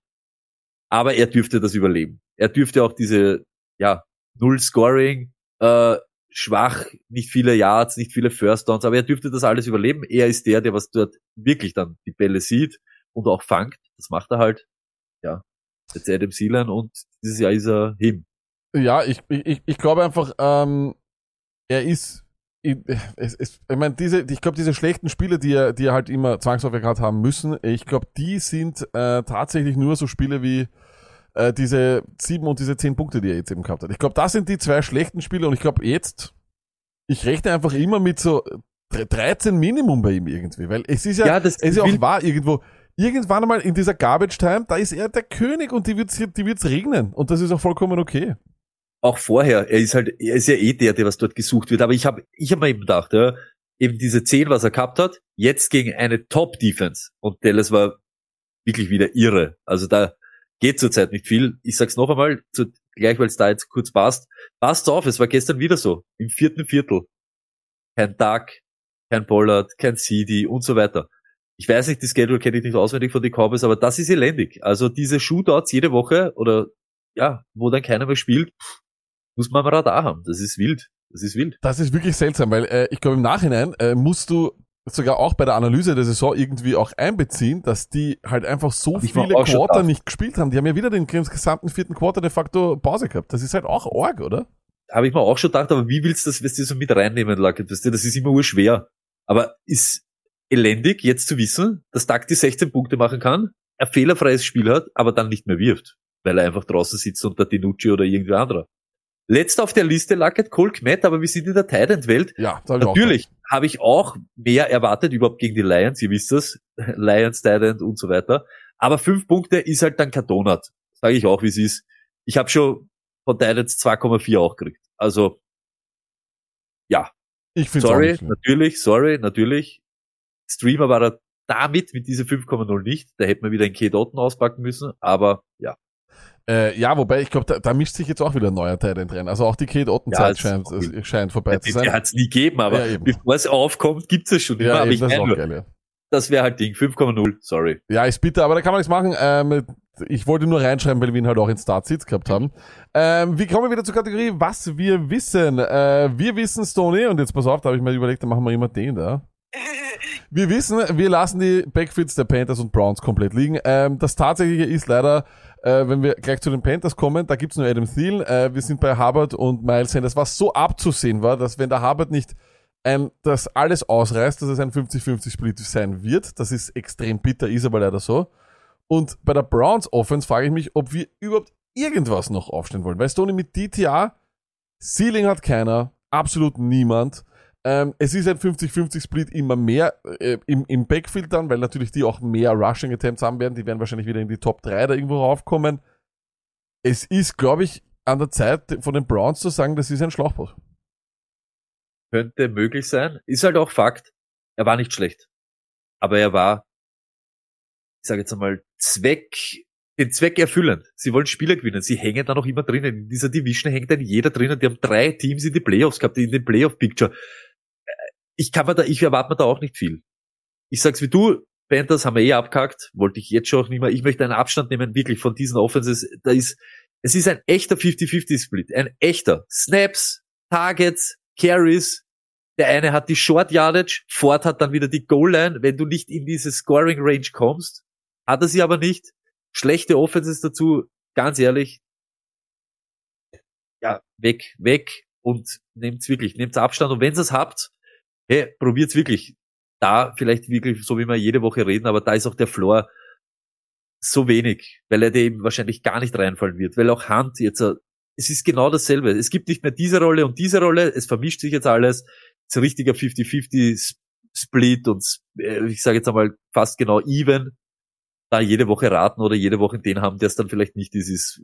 Aber er dürfte das überleben. Er dürfte auch diese, ja, Null Scoring, äh, schwach, nicht viele Yards, nicht viele First Downs, aber er dürfte das alles überleben. Er ist der, der was dort wirklich dann die Bälle sieht und auch fangt. Das macht er halt. Ja. Jetzt Adam Sealan und dieses Jahr ist er him. Ja, ich, ich, ich glaube einfach, ähm, er ist, ich, es, es, ich meine, diese, ich glaube, diese schlechten Spiele, die er, die er halt immer zwangsläufig gehabt haben müssen, ich glaube, die sind äh, tatsächlich nur so Spiele wie äh, diese sieben und diese zehn Punkte, die er jetzt eben gehabt hat. Ich glaube, das sind die zwei schlechten Spiele und ich glaube jetzt, ich rechne einfach immer mit so 13 Minimum bei ihm irgendwie, weil es ist ja, Ja, es ist ja auch wahr irgendwo. Irgendwann einmal in dieser Garbage Time, da ist er der König und die wird's, die wird's regnen und das ist auch vollkommen okay. Auch vorher, er ist halt, er ist ja eh der, der was dort gesucht wird. Aber ich habe, ich habe mir eben gedacht, ja, eben diese 10, was er gehabt hat, jetzt gegen eine Top-Defense. Und Dallas war wirklich wieder irre. Also da geht zurzeit nicht viel. Ich sag's noch einmal, zu, gleich weil es da jetzt kurz passt. Passt auf, es war gestern wieder so. Im vierten Viertel. Kein Duck, kein Pollard, kein CD und so weiter. Ich weiß nicht, die Schedule kenne ich nicht auswendig von den Cowboys, aber das ist elendig. Also diese Shootouts jede Woche oder ja, wo dann keiner mehr spielt, pff, muss man am Radar haben. Das ist wild. Das ist wild. Das ist wirklich seltsam, weil äh, ich glaube im Nachhinein äh, musst du sogar auch bei der Analyse der Saison irgendwie auch einbeziehen, dass die halt einfach so viele Quarter nicht gespielt haben. Die haben ja wieder den gesamten vierten Quarter de facto Pause gehabt. Das ist halt auch arg, oder? Habe ich mir auch schon gedacht, aber wie willst du das, weißt du, so mit reinnehmen, du, das ist immer urschwer. Aber ist elendig, jetzt zu wissen, dass die 16 Punkte machen kann ein fehlerfreies Spiel hat, aber dann nicht mehr wirft, weil er einfach draußen sitzt unter Dinucci oder irgendwer anderer. Letzter auf der Liste lag halt Cole Kmet, aber wir sind in der Titan-Welt. Ja, Natürlich habe ich auch mehr erwartet überhaupt gegen die Lions, ihr wisst das, Lions, Titan und so weiter. Aber fünf Punkte ist halt dann kein Donut. Sage ich auch, wie es ist. Ich habe schon von Titans 2,4 auch gekriegt. Also, ja, Ich finde sorry, natürlich, sorry, natürlich. Streamer war er damit, mit dieser 5,0 nicht. Da hätte man wieder einen K-Doten auspacken müssen, aber ja. Äh, ja, wobei ich glaube, da, da mischt sich jetzt auch wieder ein neuer Teil drin. Also auch die Kate Otten Ja, es- scheint, es scheint vorbei zu Den sein. hat es nie gegeben, aber Ja, bevor es aufkommt, gibt es schon immer. Ja, eben, ich das nur, geil, ja. das wäre halt Ding, 5,0, sorry. Ja, ist bitter, aber da kann man nichts machen. Ähm, ich wollte nur reinschreiben, weil wir ihn halt auch in Start-Seats gehabt haben. Ähm, wie kommen wir wieder zur Kategorie, was wir wissen? Äh, wir wissen, Stoney, und jetzt pass auf, da habe ich mir überlegt, da machen wir immer den da. Wir wissen, wir lassen die Backfits der Panthers und Browns komplett liegen. Ähm, das Tatsächliche ist leider, äh, wenn wir gleich zu den Panthers kommen, da gibt's nur Adam Thielen. Äh, wir sind bei Hubbard und Miles Sanders, was so abzusehen war, dass wenn der Hubbard nicht ein, das alles ausreißt, dass es ein 50-50-Split sein wird. Das ist extrem bitter, ist aber leider so. Und bei der Browns Offense frage ich mich, ob wir überhaupt irgendwas noch aufstellen wollen. Weil Stoney mit DTA, Ceiling hat keiner, absolut niemand. Ähm, es ist ein 50-50-Split immer mehr äh, im, im Backfield dann, weil natürlich die auch mehr Rushing Attempts haben werden. Die werden wahrscheinlich wieder in die Top 3 da irgendwo raufkommen. Es ist, glaube ich, an der Zeit von den Browns zu sagen, das ist ein Schlauchboot. Könnte möglich sein. Ist halt auch Fakt. Er war nicht schlecht. Aber er war, ich sage jetzt einmal, Zweck, den Zweck erfüllend. Sie wollen Spieler gewinnen. Sie hängen da noch immer drinnen. In dieser Division hängt dann jeder drinnen. Die haben drei Teams in die Playoffs gehabt, in den Playoff-Picture. Ich kann mir da, ich erwarte mir da auch nicht viel. Ich sag's wie du, Panthers haben wir eh abkackt, wollte ich jetzt schon auch nicht mehr. Ich möchte einen Abstand nehmen, wirklich von diesen Offenses. Da ist, es ist ein echter 50-50-Split. Ein echter. Snaps, Targets, Carries. Der eine hat die Short Yardage, Ford hat dann wieder die Goal Line. Wenn du nicht in diese Scoring Range kommst, hat er sie aber nicht. Schlechte Offenses dazu, ganz ehrlich. Ja, weg, weg und nehmt's wirklich, nehmt's Abstand. Und wenn ihr es habt, hey, probiert's wirklich. Da vielleicht wirklich, so wie wir jede Woche reden, aber da ist auch der Floor so wenig, weil er dem wahrscheinlich gar nicht reinfallen wird, weil auch Hand jetzt, äh, es ist genau dasselbe. Es gibt nicht mehr diese Rolle und diese Rolle, es vermischt sich jetzt alles. Es ist ein richtiger 50-50 Split und äh, ich sage jetzt einmal fast genau even. Da jede Woche raten oder jede Woche den haben, der es dann vielleicht nicht ist, ist,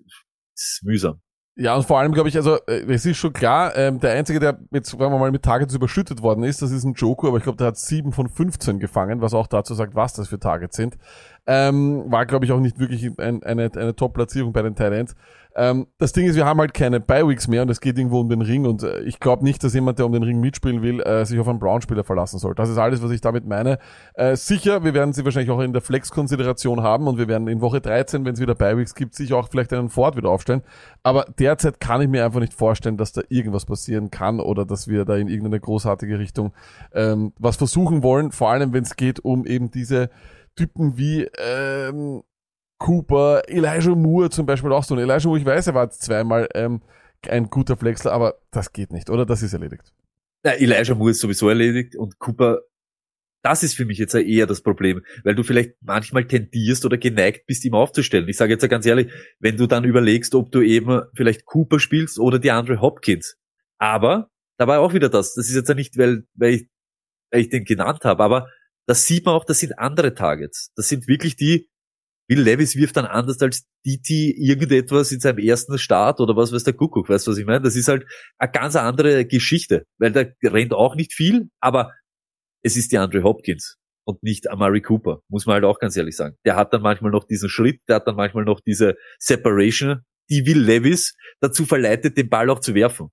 ist mühsam. Ja, und vor allem glaube ich, also äh, es ist schon klar, ähm, der Einzige, der jetzt, sagen wir mal, mit Targets überschüttet worden ist, das ist ein Joku, aber ich glaube, der hat sieben von 15 gefangen, was auch dazu sagt, was das für Targets sind. Ähm, war, glaube ich, auch nicht wirklich ein, eine, eine Top-Platzierung bei den Titans. Ähm, das Ding ist, wir haben halt keine Bi-Weeks mehr und es geht irgendwo um den Ring und äh, ich glaube nicht, dass jemand, der um den Ring mitspielen will, äh, sich auf einen Brown-Spieler verlassen soll. Das ist alles, was ich damit meine. Äh, sicher, wir werden sie wahrscheinlich auch in der Flex-Konsideration haben und wir werden in Woche 13, wenn es wieder Bi-Weeks gibt, sicher auch vielleicht einen Ford wieder aufstellen. Aber derzeit kann ich mir einfach nicht vorstellen, dass da irgendwas passieren kann oder dass wir da in irgendeine großartige Richtung ähm, was versuchen wollen. Vor allem, wenn es geht um eben diese Typen wie ähm, Cooper, Elijah Moore zum Beispiel auch so. Und Elijah Moore, ich weiß, er war zweimal ähm, ein guter Flexler, aber das geht nicht, oder? Das ist erledigt. Na, Elijah Moore ist sowieso erledigt und Cooper, das ist für mich jetzt eher das Problem, weil du vielleicht manchmal tendierst oder geneigt bist, ihm aufzustellen. Ich sage jetzt ganz ehrlich, wenn du dann überlegst, ob du eben vielleicht Cooper spielst oder die Andre Hopkins. Aber da war auch wieder das. Das ist jetzt ja nicht, weil, weil, ich, weil ich den genannt habe, aber das sieht man auch, das sind andere Targets. Das sind wirklich die, Will Levis wirft dann anders als DT irgendetwas in seinem ersten Start oder was weiß der Kuckuck, weißt du, was ich meine? Das ist halt eine ganz andere Geschichte, weil der rennt auch nicht viel, aber es ist die Andre Hopkins und nicht Amari Cooper, muss man halt auch ganz ehrlich sagen. Der hat dann manchmal noch diesen Schritt, der hat dann manchmal noch diese Separation, die Will Levis dazu verleitet, den Ball auch zu werfen.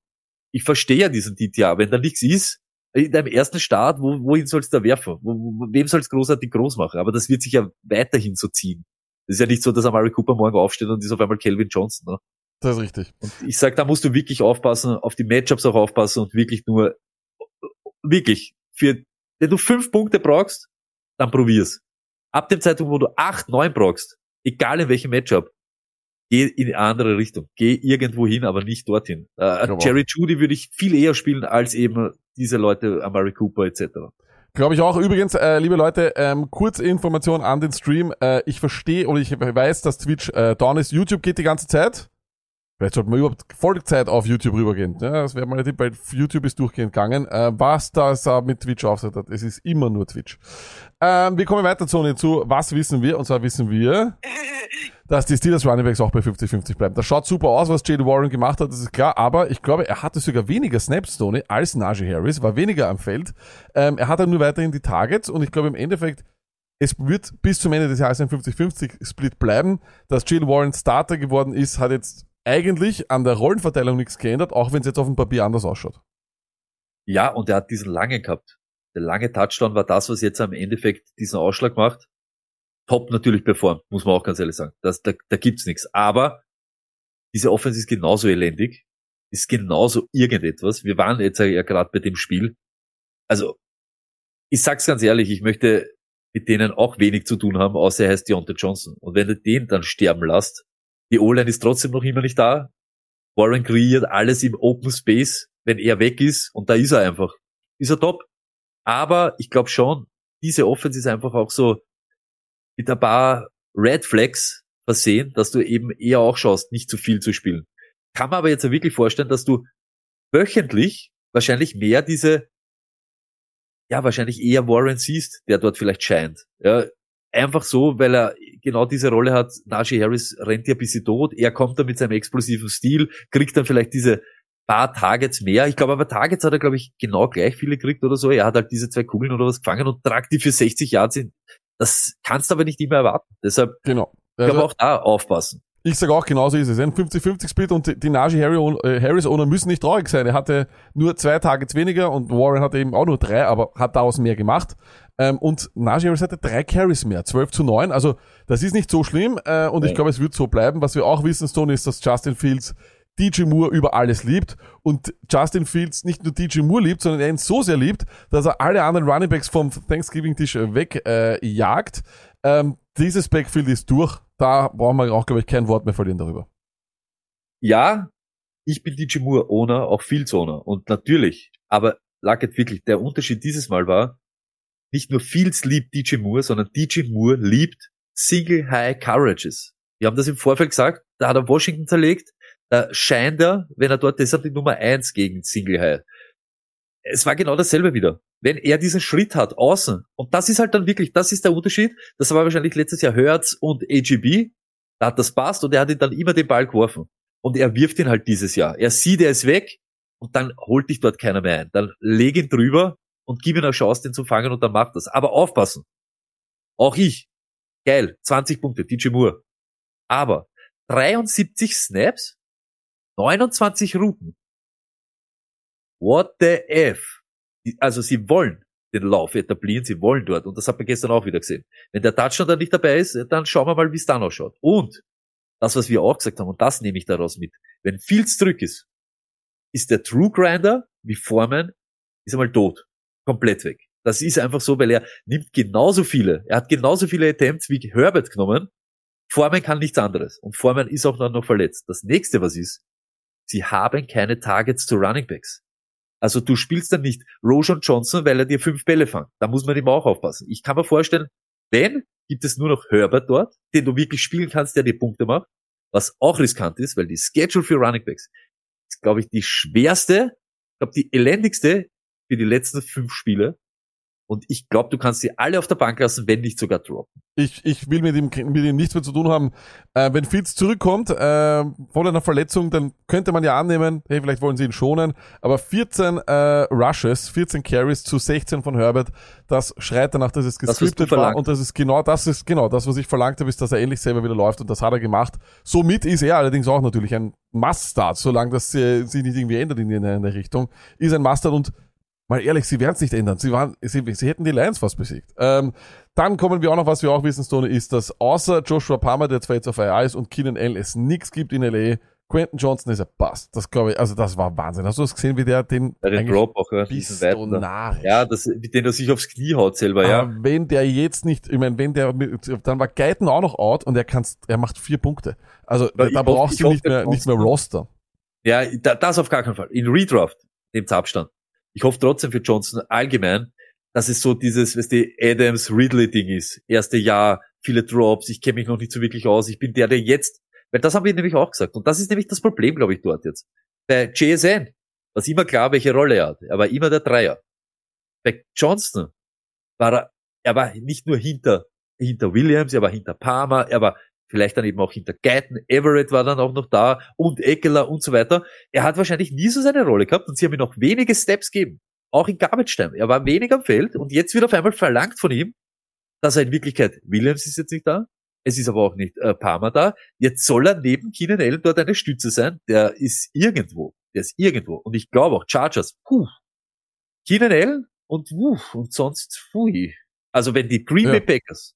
Ich verstehe ja diesen DTA, wenn da nichts ist, in deinem ersten Start, wo, wohin sollst du da werfen? Wo, wo, wem soll's großartig groß machen? Aber das wird sich ja weiterhin so ziehen. Das ist ja nicht so, dass Amari Cooper morgen aufsteht und ist auf einmal Calvin Johnson. Ne? Das ist richtig. Und ich sag, da musst du wirklich aufpassen, auf die Matchups auch aufpassen und wirklich nur, wirklich, für, wenn du fünf Punkte brauchst, dann probier's. Ab dem Zeitpunkt, wo du acht, neun brauchst, egal in welchem Matchup, geh in eine andere Richtung. Geh irgendwo hin, aber nicht dorthin. Äh, Jerry Judy würde ich viel eher spielen als eben diese Leute, Amari Cooper etc. Glaube ich auch. Übrigens, äh, liebe Leute, ähm, kurze Information an den Stream. Äh, ich verstehe oder ich weiß, dass Twitch äh, down ist. YouTube geht die ganze Zeit. Vielleicht sollten wir überhaupt Vollzeit auf YouTube rübergehen. Ja, das wäre mal ein Tipp, weil YouTube ist durchgehend gegangen. Äh, was das äh, mit Twitch auf hat, es ist immer nur Twitch. Ähm, wir kommen weiter, Sony, zu was wissen wir? Und zwar wissen wir, dass die Steelers Running Backs auch bei 50-50 bleiben. Das schaut super aus, was Jade Warren gemacht hat, das ist klar. Aber ich glaube, er hatte sogar weniger Snaps, Stoney, als Najee Harris, war weniger am Feld. Ähm, er hat dann nur weiterhin die Targets und ich glaube im Endeffekt, es wird bis zum Ende des Jahres ein 50-50-Split bleiben. Dass Jill Warren Starter geworden ist, hat jetzt eigentlich an der Rollenverteilung nichts geändert, auch wenn es jetzt auf dem Papier anders ausschaut. Ja, und er hat diesen langen gehabt. Der lange Touchdown war das, was jetzt am Endeffekt diesen Ausschlag macht. Top natürlich performt, muss man auch ganz ehrlich sagen. Das, da, da gibt's nichts. Aber diese Offense ist genauso elendig, ist genauso irgendetwas. Wir waren jetzt ja gerade bei dem Spiel. Also, ich sag's ganz ehrlich, ich möchte mit denen auch wenig zu tun haben, außer er heißt Deontay Johnson. Und wenn du den dann sterben lässt, die O-Line ist trotzdem noch immer nicht da. Warren kreiert alles im Open Space, wenn er weg ist. Und da ist er einfach. Ist er top. Aber ich glaube schon, diese Offense ist einfach auch so mit ein paar Red Flags versehen, dass du eben eher auch schaust, nicht zu viel zu spielen. Kann man aber jetzt wirklich vorstellen, dass du wöchentlich wahrscheinlich mehr diese, ja, wahrscheinlich eher Warren siehst, der dort vielleicht scheint. Ja, einfach so, weil er genau diese Rolle hat. Najee Harris rennt ja ein bisschen tot. Er kommt dann mit seinem explosiven Stil, kriegt dann vielleicht diese paar Targets mehr. Ich glaube aber Targets hat er, glaube ich, genau gleich viele gekriegt oder so. Er hat halt diese zwei Kugeln oder was gefangen und tragt die für 60 Yards in. Das kannst du aber nicht immer erwarten. Deshalb, Genau. ich glaube auch da aufpassen. Ich sage auch, genauso ist es. Ein 50-50-Split und die- Najee Harry- äh, Harris-Owner müssen nicht traurig sein. Er hatte nur zwei Targets weniger und Warren hatte eben auch nur drei, aber hat daraus mehr gemacht. Ähm, und Najee Harris hatte drei Carries mehr, 12 zu 9. Also das ist nicht so schlimm äh, und ich glaube, es wird so bleiben. Was wir auch wissen, Stone, ist, dass Justin Fields DJ Moore über alles liebt und Justin Fields nicht nur DJ Moore liebt, sondern er ihn so sehr liebt, dass er alle anderen Runningbacks vom Thanksgiving-Tisch weg äh, jagt. Ähm, dieses Backfield ist durch. Da brauchen wir auch, glaube ich, kein Wort mehr verlieren darüber. Ja, ich bin DJ Moore Owner, auch Fields Owner. Und natürlich, aber Luckett wirklich, der Unterschied dieses Mal war, nicht nur Fields liebt DJ Moore, sondern DJ Moore liebt Single High Coverages. Wir haben das im Vorfeld gesagt, da hat er Washington zerlegt, da scheint er, wenn er dort, deshalb die Nummer eins gegen Single High. Es war genau dasselbe wieder. Wenn er diesen Schritt hat, außen, und das ist halt dann wirklich, das ist der Unterschied, das war wahrscheinlich letztes Jahr Hertz und AGB, da hat das passt und er hat ihn dann immer den Ball geworfen. Und er wirft ihn halt dieses Jahr. Er sieht, er ist weg und dann holt dich dort keiner mehr ein. Dann leg ihn drüber und gib ihm eine Chance, den zu fangen und dann macht das. Aber aufpassen. Auch ich. Geil. 20 Punkte. DJ Moore. Aber 73 Snaps, 29 Routen. What the F? Also sie wollen den Lauf etablieren, sie wollen dort. Und das hat man gestern auch wieder gesehen. Wenn der Touchdown dann nicht dabei ist, dann schauen wir mal, wie es dann ausschaut. Und das, was wir auch gesagt haben, und das nehme ich daraus mit. Wenn Fields zurück ist, ist der True Grinder, wie Foreman, ist einmal tot. Komplett weg. Das ist einfach so, weil er nimmt genauso viele, er hat genauso viele Attempts wie Herbert genommen. Foreman kann nichts anderes. Und Foreman ist auch noch verletzt. Das nächste, was ist, sie haben keine Targets zu Running Backs. Also du spielst dann nicht Roshan Johnson, weil er dir fünf Bälle fängt. Da muss man ihm auch aufpassen. Ich kann mir vorstellen, wenn, gibt es nur noch Herbert dort, den du wirklich spielen kannst, der dir Punkte macht, was auch riskant ist, weil die Schedule für Running Backs ist, glaube ich, die schwerste, ich glaube, die elendigste für die letzten fünf Spiele. Und ich glaube, du kannst sie alle auf der Bank lassen, wenn nicht sogar droppen. Ich, ich will mit ihm, mit ihm nichts mehr zu tun haben. Äh, wenn Fields zurückkommt äh, von einer Verletzung, dann könnte man ja annehmen, hey, vielleicht wollen sie ihn schonen. Aber 14 äh, Rushes, 14 Carries zu 16 von Herbert, das schreit danach, dass es Das, gescriptet war. verlangt. Und das ist genau das ist genau das, was ich verlangt habe, ist, dass er endlich selber wieder läuft. Und das hat er gemacht. Somit ist er allerdings auch natürlich ein Must-Start, solange das äh, sich nicht irgendwie ändert in eine, in eine Richtung. Ist ein Must-Start und Mal ehrlich, sie werden es nicht ändern. Sie, waren, sie, sie hätten die Lions fast besiegt. Ähm, dann kommen wir auch noch, was wir auch wissen, Stone, ist, dass außer Joshua Palmer, der zwar jetzt auf IR ist, und Keenan Allen es nichts gibt in L.A., Quentin Johnson ist ein Bust. Das glaube ich, also das war Wahnsinn. Hast du das gesehen, wie der den Bei den Drop auch ja, narrisch. Ja, das, mit dem er sich aufs Knie haut selber, ja. Aber wenn der jetzt nicht, ich meine, wenn der, dann war Guyton auch noch out und er kann's, er macht vier Punkte. Also Ja, da, da brauchst du nicht mehr, nicht mehr Roster. Ja, da, das auf gar keinen Fall. In Redraft, dem Abstand. Ich hoffe trotzdem für Johnson allgemein, dass es so dieses, weißt du, Adams-Ridley-Ding ist. Erste Jahr, viele Drops, ich kenne mich noch nicht so wirklich aus, ich bin der, der jetzt, weil das haben wir nämlich auch gesagt. Und das ist nämlich das Problem, glaube ich, dort jetzt. Bei JSN war es immer klar, welche Rolle er hat. Er war immer der Dreier. Bei Johnston war er, er war nicht nur hinter, hinter Williams, er war hinter Palmer, er war vielleicht dann eben auch hinter Guyton, Everett war dann auch noch da und Eckler und so weiter. Er hat wahrscheinlich nie so seine Rolle gehabt und sie haben ihm noch wenige Steps gegeben. Auch in Garbage Time. Er war wenig am Feld und jetzt wird auf einmal verlangt von ihm, dass er in Wirklichkeit, Williams ist jetzt nicht da, es ist aber auch nicht äh, Palmer da, jetzt soll er neben Keenan Allen dort eine Stütze sein, der ist irgendwo, der ist irgendwo. Und ich glaube auch, Chargers, puh, Keenan Allen und puh, und sonst, pfui. Also wenn die Green Bay Ja. Packers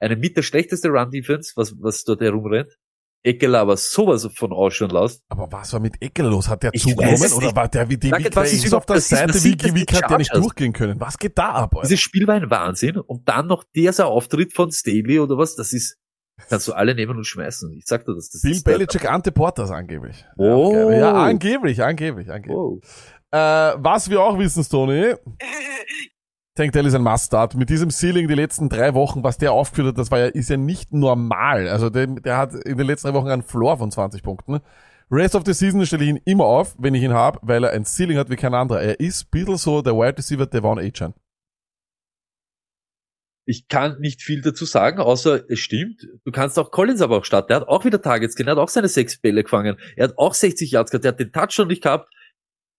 eine mit der schlechteste Run-Defense, was, was dort herumrennt, Eckler aber sowas von ausschauen lässt, Aber was war mit Eckel los? Hat der Ich zugenommen oder war der wie die wie was ist ist auf der das ist- Seite? sieht, Wie, dass wie kann der nicht durchgehen können? Was geht da ab? Alter? Dieses Spiel war ein Wahnsinn und dann noch dieser Auftritt von Staley oder was, das ist, kannst du alle nehmen und schmeißen. Ich sag dir das. das Bill ist Belichick Ante Portas angeblich. Oh. Ja, ja, angeblich, angeblich, angeblich. Wow. Äh, was wir auch wissen, Stoney, Tank Dell ist ein Must-Start. Mit diesem Ceiling die letzten drei Wochen, was der aufgeführt hat, das war ja, ist ja nicht normal. Also der, der hat in den letzten drei Wochen einen Floor von 20 Punkten. Rest of the Season stelle ich ihn immer auf, wenn ich ihn habe, weil er ein Ceiling hat wie kein anderer. Er ist ein so der Wide Receiver Devon Achan. Ich kann nicht viel dazu sagen, außer es stimmt. Du kannst auch Collins aber auch starten. Er hat auch wieder Targets gehabt, er hat auch seine sechs Bälle gefangen. Er hat auch 60 Yards gehabt, er hat den Touchdown nicht gehabt.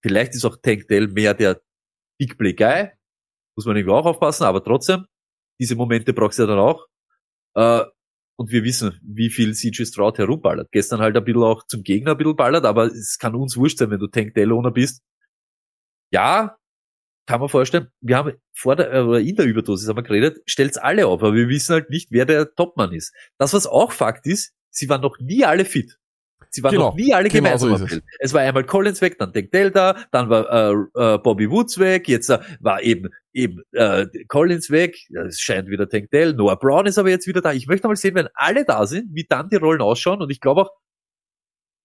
Vielleicht ist auch Tank Dell mehr der Big Play Guy. Muss man irgendwie auch aufpassen, aber trotzdem, diese Momente brauchst du ja dann auch. Äh, und wir wissen, wie viel CJ Stroud herumballert. Gestern halt ein bisschen auch zum Gegner ein bisschen ballert, aber es kann uns wurscht sein, wenn du Tank Dell Owner bist. Ja, kann man vorstellen, wir haben vor der, äh, oder in der Überdosis haben wir geredet, stellt's alle auf, aber wir wissen halt nicht, wer der Topmann ist. Das, was auch Fakt ist, sie waren noch nie alle fit. Sie waren Genau, noch nie alle genau gemeinsam so es. Es war einmal Collins weg, dann Tank Dell da, dann war äh, äh, Bobby Woods weg, jetzt äh, war eben eben äh, Collins weg, Ja, es scheint wieder Tank Dell, Noah Brown ist aber jetzt wieder da. Ich möchte mal sehen, wenn alle da sind, wie dann die Rollen ausschauen und ich glaube auch,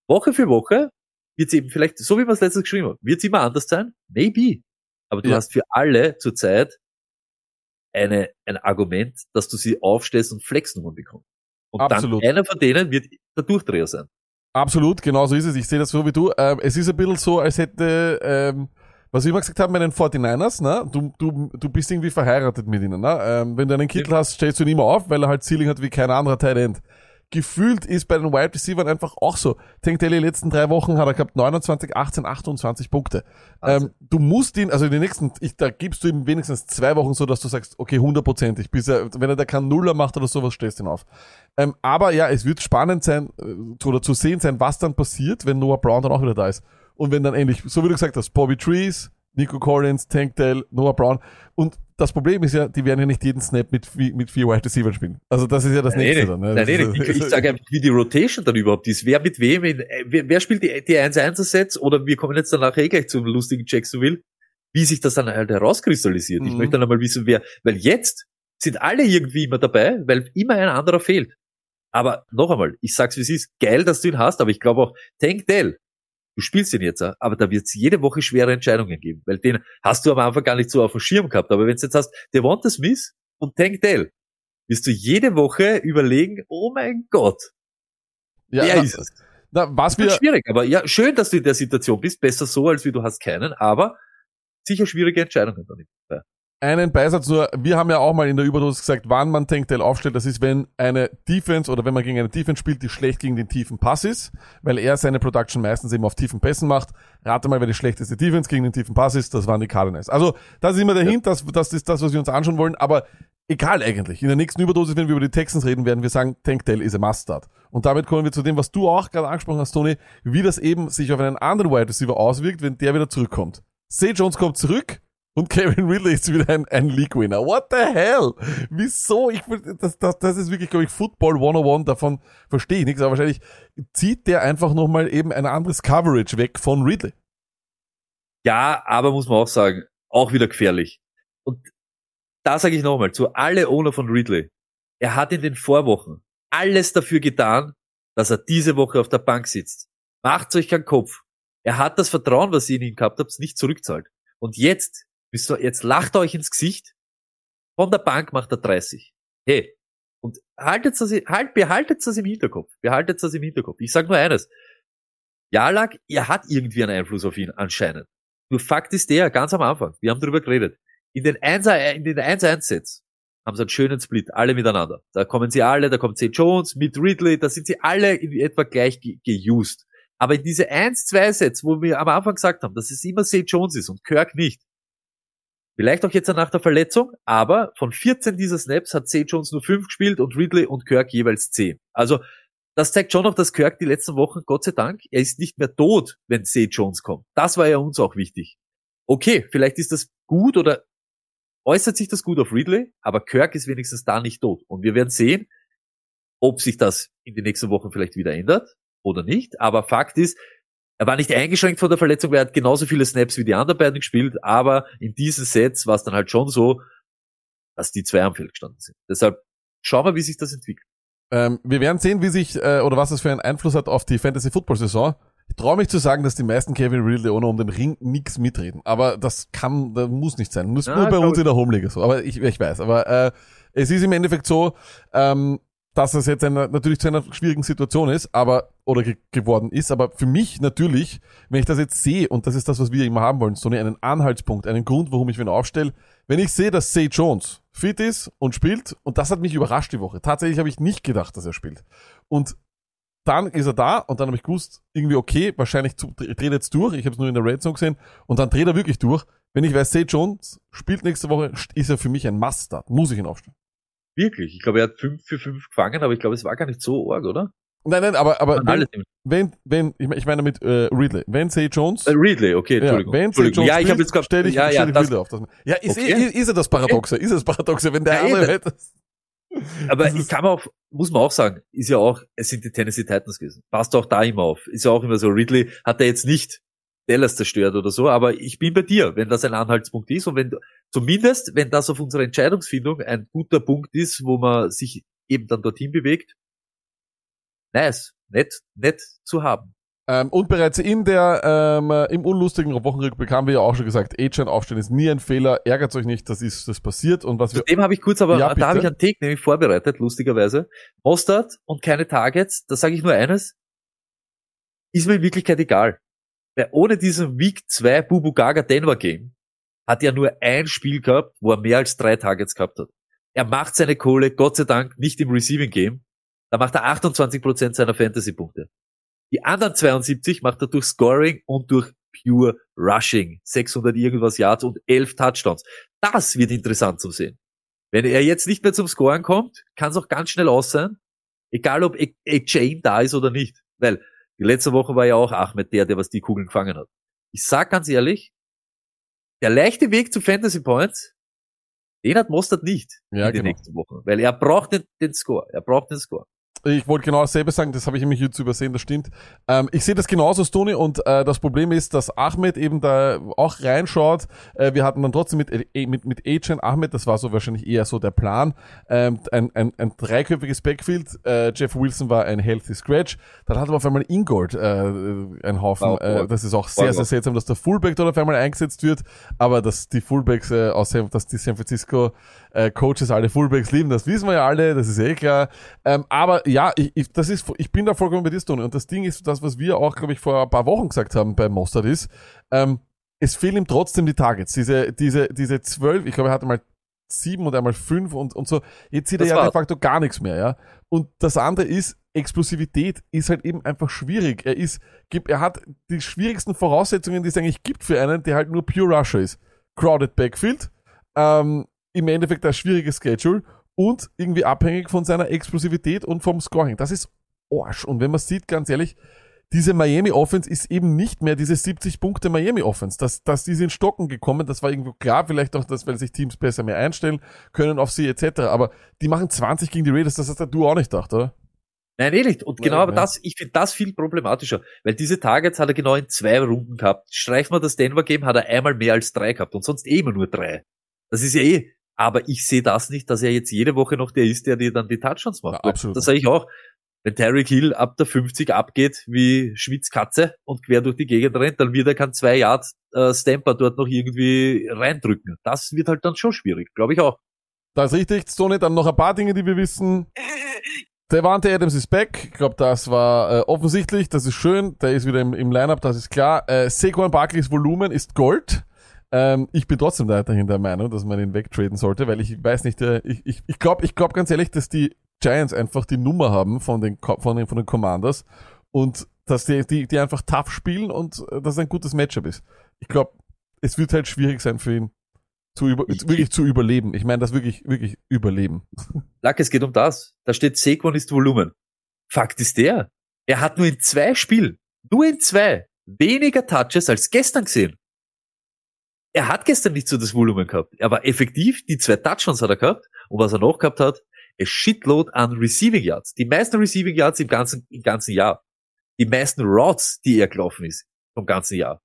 Woche für Woche wird's eben vielleicht, so wie wir es letztes geschrieben haben, wird's immer anders sein? Maybe. Aber du Ja. hast für alle zurzeit eine, ein Argument, dass du sie aufstellst und Flexnummern bekommst. Und Absolut. dann einer von denen wird der Durchdreher sein. Absolut, genau so ist es. Ich sehe das so wie du. Ähm, es ist ein bisschen so, als hätte, ähm, was wir immer gesagt haben bei den 49ers, ne? du, du, du bist irgendwie verheiratet mit ihnen. Ne? Ähm, wenn du einen Kittel hast, stellst du ihn immer auf, weil er halt Ceiling hat wie kein anderer Tight End. Gefühlt ist bei den Wide Receivers einfach auch so. Tank die letzten drei Wochen hat er gehabt 29, 18, 28 Punkte. Wahnsinn. Ähm, du musst ihn, also in den nächsten, ich, da gibst du ihm wenigstens zwei Wochen so, dass du sagst, okay, hundertprozentig, bis er, wenn er da keinen Nuller macht oder sowas, stellst du ihn auf. Ähm, aber ja, es wird spannend sein, äh, oder zu sehen sein, was dann passiert, wenn Noah Brown dann auch wieder da ist. Und wenn dann endlich, so wie du gesagt hast, Bobby Trees, Nico Collins, Tank Dell, Noah Brown. Und das Problem ist ja, die werden ja nicht jeden Snap mit, mit vier Wide Receivers spielen. Also das ist ja das Nein, nächste dann. Ne? nein, nee, ist-. Ich, ich sage einfach, wie die Rotation dann überhaupt ist. Wer mit wem, in, äh, wer, wer spielt die, die 1-1-Sets oder wir kommen jetzt danach eh gleich zum lustigen Jacksonville, wie sich das dann halt herauskristallisiert. Ich Mhm. möchte dann einmal wissen, wer, weil jetzt sind alle irgendwie immer dabei, weil immer ein anderer fehlt. Aber noch einmal, ich sag's wie es ist, geil, dass du ihn hast, aber ich glaube auch, Tank Dell, du spielst ihn jetzt, aber da wird's jede Woche schwere Entscheidungen geben, weil den hast du am Anfang gar nicht so auf dem Schirm gehabt. Aber wenn du jetzt hast, Devonta Smith und Tank Dell, wirst du jede Woche überlegen, oh mein Gott, ja, wer na, ist es? na, was Das wird wir, schwierig, aber ja, schön, dass du in der Situation bist, besser so, als wie du hast keinen, aber sicher schwierige Entscheidungen damit. Ja. Einen Beisatz nur, wir haben ja auch mal in der Überdosis gesagt, wann man Tank Dell aufstellt, das ist, wenn eine Defense oder wenn man gegen eine Defense spielt, die schlecht gegen den tiefen Pass ist, weil er seine Production meistens eben auf tiefen Pässen macht. Rate mal, wer die schlechteste Defense gegen den tiefen Pass ist, das waren die Cardinals. Also, das ist immer der Hint, das, das ist das, was wir uns anschauen wollen, aber egal eigentlich. In der nächsten Überdosis, wenn wir über die Texans reden, werden wir sagen, Tank Dell is a Must-Start. Und damit kommen wir zu dem, was du auch gerade angesprochen hast, Tony, wie das eben sich auf einen anderen Wide Receiver auswirkt, wenn der wieder zurückkommt. Say Jones kommt zurück, und Kevin Ridley ist wieder ein, ein League-Winner. What the hell? Wieso? Ich, das, das, das ist wirklich, glaube ich, Football 101. Davon verstehe ich nichts. Aber wahrscheinlich zieht der einfach nochmal eben ein anderes Coverage weg von Ridley. Ja, aber muss man auch sagen, auch wieder gefährlich. Und da sage ich nochmal, zu alle Owner von Ridley, er hat in den Vorwochen alles dafür getan, dass er diese Woche auf der Bank sitzt. Macht euch keinen Kopf. Er hat das Vertrauen, was ihr in ihn gehabt habt, nicht zurückzahlt. Und jetzt Wisst ihr, Jetzt lacht euch ins Gesicht. Von der Bank macht er 30. Hey. Und haltet das, halt, behaltet das im Hinterkopf. Behaltet das im Hinterkopf. Ich sage nur eines. Jalak, er hat irgendwie einen Einfluss auf ihn, anscheinend. Nur Fakt ist der, ganz am Anfang, wir haben darüber geredet, in den 1 in den 1-1-Sets haben sie einen schönen Split, alle miteinander. Da kommen sie alle, da kommt C. Jones mit Ridley, da sind sie alle in etwa gleich ge geused. Aber in diese 1-2-Sets, wo wir am Anfang gesagt haben, dass es immer C. Jones ist und Kirk nicht, vielleicht auch jetzt nach der Verletzung, aber von 14 dieser Snaps hat C. Jones nur 5 gespielt und Ridley und Kirk jeweils 10. Also das zeigt schon noch, dass Kirk die letzten Wochen, Gott sei Dank, er ist nicht mehr tot, wenn C. Jones kommt. Das war ja uns auch wichtig. Okay, vielleicht ist das gut oder äußert sich das gut auf Ridley, aber Kirk ist wenigstens da nicht tot. Und wir werden sehen, ob sich das in den nächsten Wochen vielleicht wieder ändert oder nicht. Aber Fakt ist, er war nicht eingeschränkt von der Verletzung, weil er hat genauso viele Snaps wie die anderen beiden gespielt, aber in diesen Sets war es dann halt schon so, dass die zwei am Feld gestanden sind. Deshalb schauen wir, wie sich das entwickelt. Ähm, wir werden sehen, wie sich äh, oder was es für einen Einfluss hat auf die Fantasy Football Saison. Ich traue mich zu sagen, dass die meisten Kevin Ridley ohne um den Ring nix mitreden. Aber das kann, das muss nicht sein. Muss Ja, nur bei uns in der Homeliga so. Aber ich, ich weiß. Aber äh, es ist im Endeffekt so, ähm, dass es jetzt eine, natürlich zu einer schwierigen Situation ist, aber oder ge geworden ist. Aber für mich natürlich, wenn ich das jetzt sehe und das ist das, was wir immer haben wollen, so einen Anhaltspunkt, einen Grund, warum ich wen aufstelle. Wenn ich sehe, dass Say Jones fit ist und spielt, und das hat mich überrascht die Woche. Tatsächlich habe ich nicht gedacht, dass er spielt. Und dann ist er da und dann habe ich gewusst, irgendwie okay, wahrscheinlich zu, dreht er jetzt durch. Ich habe es nur in der Red Zone gesehen und dann dreht er wirklich durch. Wenn ich weiß, Say Jones spielt nächste Woche, ist er für mich ein Must-Start. Muss ich ihn aufstellen. Wirklich. Ich glaube, er hat 5 für 5 gefangen, aber ich glaube, es war gar nicht so arg, oder? Nein, nein, aber, aber wenn, wenn, wenn, ich meine- mit äh, Ridley, wenn Say Jones, Äh, Ridley, okay, ja, Entschuldigung. wenn Say. Jones Ja, ich habe jetzt gerade stell ich, ja, stell ja, ich das, Ridley auf. Das, ja, ist, Okay. ist, ist er das Paradoxe, ist das Paradoxe, wenn der Ja, andere hätte. aber ich kann auch, muss man auch sagen, ist ja auch, es sind die Tennessee Titans gewesen. Passt auch da immer auf. Ist ja auch immer so, Ridley hat er jetzt nicht Dallas zerstört oder so, aber ich bin bei dir, wenn das ein Anhaltspunkt ist und wenn, zumindest, wenn das auf unserer Entscheidungsfindung ein guter Punkt ist, wo man sich eben dann dorthin bewegt, nice, nett, nett zu haben. Ähm, und bereits in der, ähm, äh, im unlustigen Wochenrückblick haben wir ja auch schon gesagt, A-Chain aufstellen ist nie ein Fehler, ärgert euch nicht, das ist, das passiert und was wir, Zu dem habe ich kurz, aber Ja, da habe ich einen Take nämlich vorbereitet, lustigerweise. Mostert und keine Targets, da sage ich nur eines, ist mir in Wirklichkeit egal. Weil ohne diesen Week 2 Bubu Gaga Denver Game hat er nur ein Spiel gehabt, wo er mehr als drei Targets gehabt hat. Er macht seine Kohle, Gott sei Dank, nicht im Receiving Game. Da macht er 28% seiner Fantasy-Punkte. Die anderen 72 macht er durch Scoring und durch Pure Rushing. 600 irgendwas Yards und 11 Touchdowns. Das wird interessant zu sehen. Wenn er jetzt nicht mehr zum Scoren kommt, kann es auch ganz schnell aus sein. Egal ob Jane da ist oder nicht. Weil die letzte Woche war ja auch Ahmed der, der was die Kugeln gefangen hat. Ich sag ganz ehrlich, der leichte Weg zu Fantasy Points, den hat Mostert nicht Ja, in den genau. nächsten Wochen. Weil er braucht den, den Score. Er braucht den Score. Ich wollte genau dasselbe sagen, das habe ich nämlich jetzt übersehen, das stimmt. Ähm, ich sehe das genauso, Stony, und äh, das Problem ist, dass Ahmed eben da auch reinschaut. Äh, wir hatten dann trotzdem mit, äh, mit, mit Agent Ahmed, das war so wahrscheinlich eher so der Plan, ähm, ein, ein, ein dreiköpfiges Backfield. Äh, Jeff Wilson war ein healthy Scratch. Dann hatten wir auf einmal Ingold, äh, ein Haufen. Äh, das ist auch sehr, sehr seltsam, dass der Fullback dort auf einmal eingesetzt wird, aber dass die Fullbacks äh, aus San, dass die San Francisco äh, Coaches alle Fullbacks lieben, das wissen wir ja alle, das ist eh klar. Ähm, aber ja, ich, ich, das ist, ich bin da vollkommen bei dir, Stone. Und das Ding ist, das, was wir auch, glaube ich, vor ein paar Wochen gesagt haben bei Mostard ist, ähm, es fehlen ihm trotzdem die Targets. Diese, diese, diese zwölf, ich glaube, er hatte mal sieben und einmal fünf und, und so. Jetzt sieht Das er ja de facto gar nichts mehr, ja. Und das andere ist, Explosivität ist halt eben einfach schwierig. Er ist, gibt, er hat die schwierigsten Voraussetzungen, die es eigentlich gibt für einen, der halt nur Pure Rusher ist. Crowded Backfield, ähm, im Endeffekt ein schwieriges Schedule und irgendwie abhängig von seiner Explosivität und vom Scoring. Das ist Arsch. Und wenn man sieht, ganz ehrlich, diese Miami Offense ist eben nicht mehr diese 70 Punkte Miami Offense. Das, das, die sind stocken gekommen. Das war irgendwo klar. Vielleicht auch das, weil sich Teams besser mehr einstellen können auf sie etc. Aber die machen 20 gegen die Raiders. Das hast du auch nicht gedacht, oder? Nein, eh nicht. Und genau Nein, aber das, ich finde das viel problematischer. Weil diese Targets hat er genau in zwei Runden gehabt. Streichen wir das Denver Game, hat er einmal mehr als drei gehabt und sonst eh immer nur drei. Das ist ja eh. Aber ich sehe das nicht, dass er jetzt jede Woche noch der ist, der dir dann die Touchdowns macht. Ja, absolut. Das sage ich auch. wenn Tyreek Hill ab der 50 abgeht wie Schwitzkatze und quer durch die Gegend rennt, dann wird er kein zwei Yard äh, Stamper dort noch irgendwie reindrücken. Das wird halt dann schon schwierig, glaube ich auch. Das ist richtig, Stoney. Dann noch ein paar Dinge, die wir wissen. Devante Adams ist back. Ich glaube, das war äh, offensichtlich. Das ist schön. Der ist wieder im, im Lineup, das ist klar. Äh, Saquon Barkleys Volumen ist Gold. Ähm, ich bin trotzdem weiterhin der Meinung, dass man ihn wegtraden sollte, weil ich weiß nicht, äh, ich ich, ich glaube ich glaub ganz ehrlich, dass die Giants einfach die Nummer haben von den, von den, von den Commanders und dass die, die, die einfach tough spielen und äh, dass es ein gutes Matchup ist. Ich glaube, es wird halt schwierig sein für ihn, zu über, Ich- wirklich zu überleben. Ich meine das wirklich, wirklich überleben. Lack, es geht um das. Da steht Saquon ist Volumen. Fakt ist der, er hat nur in zwei Spielen, nur in zwei, weniger Touches als gestern gesehen. Er hat gestern nicht so das Volumen gehabt. Er war effektiv, die zwei Touchdowns hat er gehabt. Und was er noch gehabt hat, a shitload an Receiving Yards. Die meisten Receiving Yards im ganzen, im ganzen Jahr. Die meisten Routes, die er gelaufen ist, vom ganzen Jahr.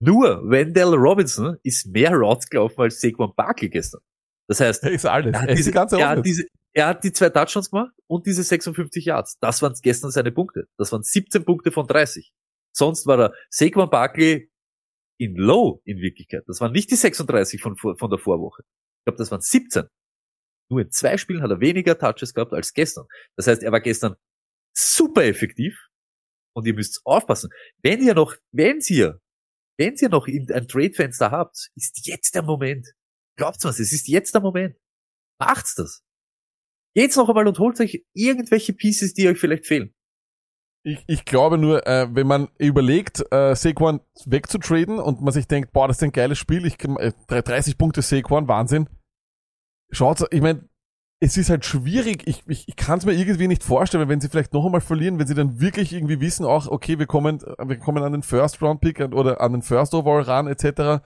Nur Wendell Robinson ist mehr Routes gelaufen als Saquon Barkley gestern. Das heißt, Er ist alles. er hat, Er diese, die ganze er, hat diese, er hat die zwei Touchdowns gemacht und diese 56 Yards. Das waren gestern seine Punkte. Das waren 17 Punkte von 30. Sonst war er Saquon Barkley in Low in Wirklichkeit. Das waren nicht die 36 von, von der Vorwoche. Ich glaube, das waren 17. Nur in zwei Spielen hat er weniger Touches gehabt als gestern. Das heißt, er war gestern super effektiv und ihr müsst aufpassen. Wenn ihr noch, wenn ihr, wenn ihr noch in- ein Trade-Fenster habt, ist jetzt der Moment. Glaubt's mir, es ist jetzt der Moment. Macht's das. Geht's noch einmal und holt euch irgendwelche Pieces, die euch vielleicht fehlen. Ich, ich glaube nur, äh, wenn man überlegt, äh, Saquon wegzutraden und man sich denkt, boah, das ist ein geiles Spiel, ich, äh, 30 Punkte Saquon, Wahnsinn. Schaut, ich meine, es ist halt schwierig, ich, ich, ich kann es mir irgendwie nicht vorstellen, wenn sie vielleicht noch einmal verlieren, wenn sie dann wirklich irgendwie wissen, auch, okay, wir kommen, wir kommen an den First Round Pick oder an den First Overall ran, etc. I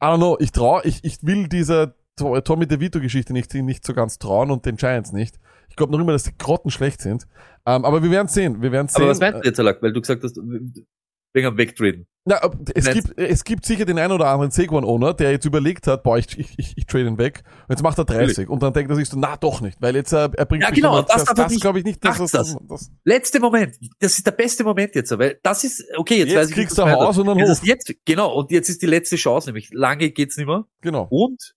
don't know, ich trau, ich, ich will dieser Tommy DeVito Geschichte nicht, nicht so ganz trauen und den Giants nicht. Ich glaube noch immer, dass die Grotten schlecht sind. Ähm, aber wir werden sehen, wir werden sehen. Aber was meinst du jetzt, Alak? Weil du gesagt hast, wegen am Wegtraden. Na, es gibt, es gibt sicher den einen oder anderen Saquon-Owner, der jetzt überlegt hat, boah, ich, ich, ich, ich trade ihn weg. Und jetzt macht er 30. Und dann denkt er sich so, na doch nicht, weil jetzt äh, er bringt Ja, genau, das das, er das nicht. glaube ich nicht, Macht's das, das. das, Letzte Moment. Das ist der beste Moment jetzt, weil das ist, okay, jetzt, Jetzt weiß ich, kriegst du Haus und dann Das ist Jetzt, genau, und jetzt ist die letzte Chance, nämlich lange geht's nicht mehr. genau. Und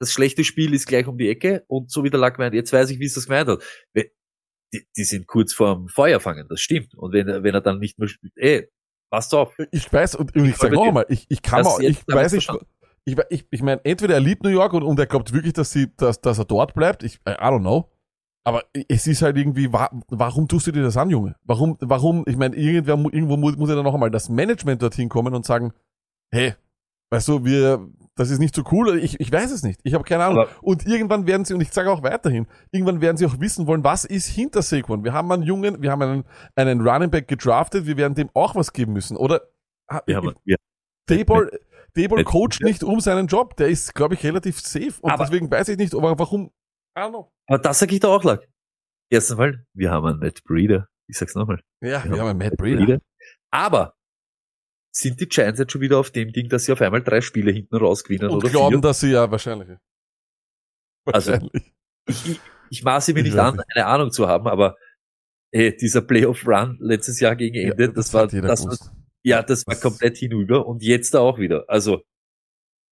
das schlechte Spiel ist gleich um die Ecke und so wie der Lack meint, jetzt weiß ich, wie es das gemeint hat. Die, die sind kurz vorm Feuer fangen, das stimmt. Und wenn, er- wenn er dann nicht mehr spielt, ey, passt auf. Ich weiß, und, und ich voll sage bei noch dir. einmal, ich, ich kann jetzt ich weiß nicht, ich, ich, ich meine, entweder er liebt New York und, und er glaubt wirklich, dass sie, dass, dass er dort bleibt. Ich, I don't know. Aber es ist halt irgendwie, wa warum tust du dir das an, Junge? Warum, warum, ich meine, irgendwer, irgendwo muss, muss ja dann noch einmal das Management dorthin kommen und sagen, hey, weißt du, wir, das ist nicht so cool. Ich, ich weiß es nicht. Ich habe keine Ahnung. Aber- und irgendwann werden sie, und ich sage auch weiterhin, irgendwann werden sie auch wissen wollen, was ist hinter Saquon. Wir haben einen Jungen, wir haben einen, einen Running Back gedraftet, wir werden dem auch was geben müssen. Oder ah, Wir haben, wir, Dayball, Dayball coacht nicht um seinen Job. Der ist, glaube ich, relativ safe. Und Aber- deswegen weiß ich nicht, aber warum. Don't know. aber das sag ich da auch, Lack. Erst einmal, wir haben einen Matt Breeder. Ich sag's nochmal. Ja, Ja, wir haben einen Matt Breeder. Aber sind die Giants jetzt schon wieder auf dem Ding, dass sie auf einmal drei Spiele hinten raus gewinnen Und oder glauben, vier? dass sie ja wahrscheinlich. Also- Wahrscheinlich. Ich, ich, ich maße mir Ich nicht an, eine Ahnung zu haben, aber ey, dieser Playoff-Run letztes Jahr gegen Ja, Ende, das, war, das war, ja, das war Das- komplett hinüber und jetzt da auch wieder. Also,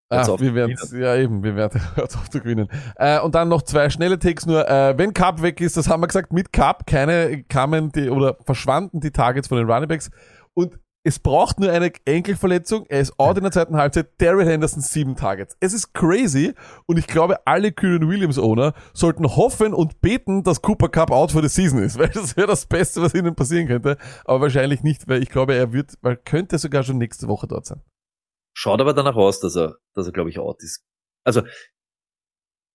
Ah, wir werden, ja eben, wir werden hört auf zu gewinnen. Äh, und dann noch zwei schnelle Takes nur. Äh, wenn Cup weg ist, das haben wir gesagt, mit Cup keine kamen die oder verschwanden die Targets von den Runningbacks. Und es braucht nur eine Enkelverletzung. Er ist out in der zweiten Halbzeit. Daryl Henderson sieben Targets. Es ist crazy. Und ich glaube, alle Kyren Williams Owner sollten hoffen und beten, dass Cooper Cup out for the season ist, weil das wäre das Beste, was ihnen passieren könnte. Aber wahrscheinlich nicht, weil ich glaube, er wird, weil könnte sogar schon nächste Woche dort sein. Schaut aber danach aus, dass er, dass er, glaube ich, out ist. Also,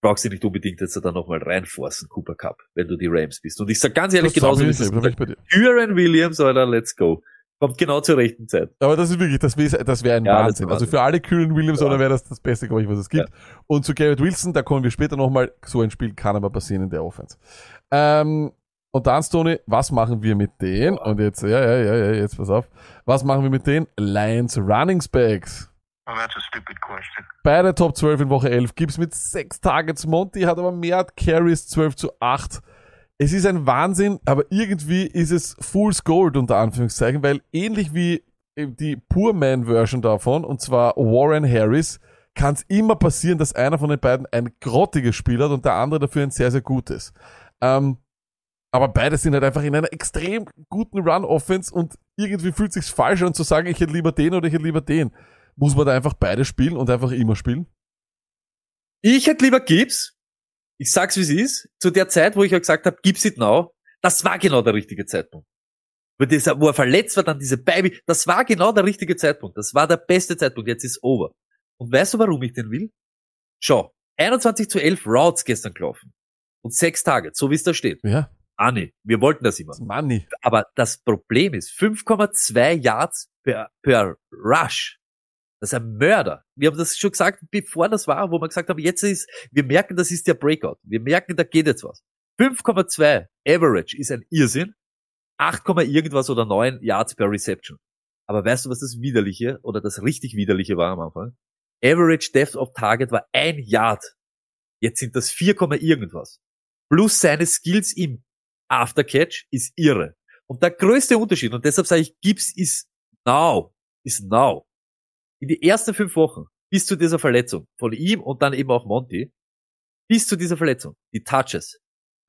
brauchst du nicht unbedingt jetzt da nochmal reinforcen, Cooper Cup, wenn du die Rams bist. Und ich sag ganz ehrlich, Das genauso wie. Kyren Williams, Alter, let's go. Kommt genau zur rechten Zeit. Aber das ist wirklich, das wäre das wär ein Ja, Wahnsinn. Also Wahnsinn. für alle Kyren Williams Ja. oder wäre das das Beste, glaube ich, was es gibt. Und zu Garrett Wilson, da kommen wir später nochmal. So ein Spiel kann aber passieren in der Offense. Ähm, und dann, Stoney, was machen wir mit denen? Und jetzt, ja, ja, ja, ja, jetzt pass auf. Was machen wir mit den Lions Running Backs? Well, that's a stupid question. Bei der Top 12 in Woche 11 gibt's mit sechs Targets. Monty hat aber mehr Carries 12 zu 8. es ist ein Wahnsinn, aber irgendwie ist es Fool's Gold unter Anführungszeichen, weil ähnlich wie äh, die Poor Man Version davon, und zwar Warren Harris, kann es immer passieren, dass einer von den beiden ein grottiges Spiel hat und der andere dafür ein sehr, sehr gutes. Ähm, aber beide sind halt einfach in einer extrem guten Run-Offense und irgendwie fühlt sich's falsch an zu sagen, ich hätte lieber den oder ich hätte lieber den. Muss man da einfach beide spielen und einfach immer spielen? Ich hätte lieber Gibbs. Ich sag's wie es ist. Zu der Zeit, wo ich ja gesagt habe, Gibbs it now, das war genau der richtige Zeitpunkt. Wo, dieser, wo er verletzt war, dann diese Baby, das war genau der richtige Zeitpunkt. Das war der beste Zeitpunkt. Jetzt ist over. Und weißt du, warum ich den will? Schau, 21 zu 11 Routes gestern gelaufen. Und sechs Targets, so wie es da steht. Ja. Ah nee, wir wollten das immer. Money. Aber das Problem ist, 5,2 Yards per, per Rush. Das ist ein Mörder. Wir haben das schon gesagt, bevor das war, wo wir gesagt haben, jetzt ist, wir merken, das ist der Breakout. Wir merken, da geht jetzt was. 5,2 Average ist ein Irrsinn. 8, irgendwas oder 9 Yards per Reception. Aber weißt du, was das Widerliche oder das richtig Widerliche war am Anfang? Average Depth of Target war ein Yard. Jetzt sind das 4, irgendwas. Plus seine Skills im Aftercatch ist irre. Und der größte Unterschied, und deshalb sage ich, Gibbs ist now, ist now. In die ersten fünf Wochen, bis zu dieser Verletzung von ihm und dann eben auch Monty, bis zu dieser Verletzung, die Touches.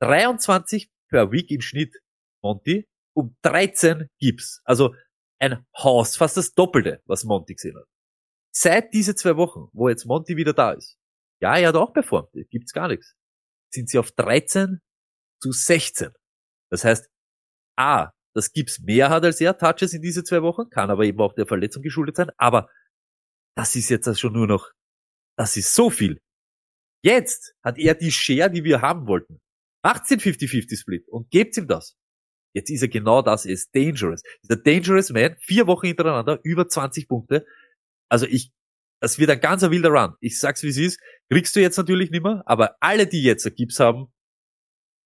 23 per Week im Schnitt, Monty, um 13 Gibbs. Also ein Haus, fast das Doppelte, was Monty gesehen hat. Seit diese zwei Wochen, wo jetzt Monty wieder da ist, ja, er hat auch performt, gibt's gar nichts, sind sie auf 13 zu 16. Das heißt, A, dass Gibbs mehr hat als er, Touches in diese zwei Wochen, kann aber eben auch der Verletzung geschuldet sein, aber das ist jetzt schon nur noch, das ist so viel. Jetzt hat er die Share, die wir haben wollten. Macht den 50-50-Split und gebt ihm das. Jetzt ist er genau das, er ist dangerous. Dieser dangerous man, vier Wochen hintereinander, über 20 Punkte. Also ich, das wird ein ganzer wilder Run. Ich sag's wie es ist, kriegst du jetzt natürlich nicht mehr, aber alle, die jetzt Gibbs haben,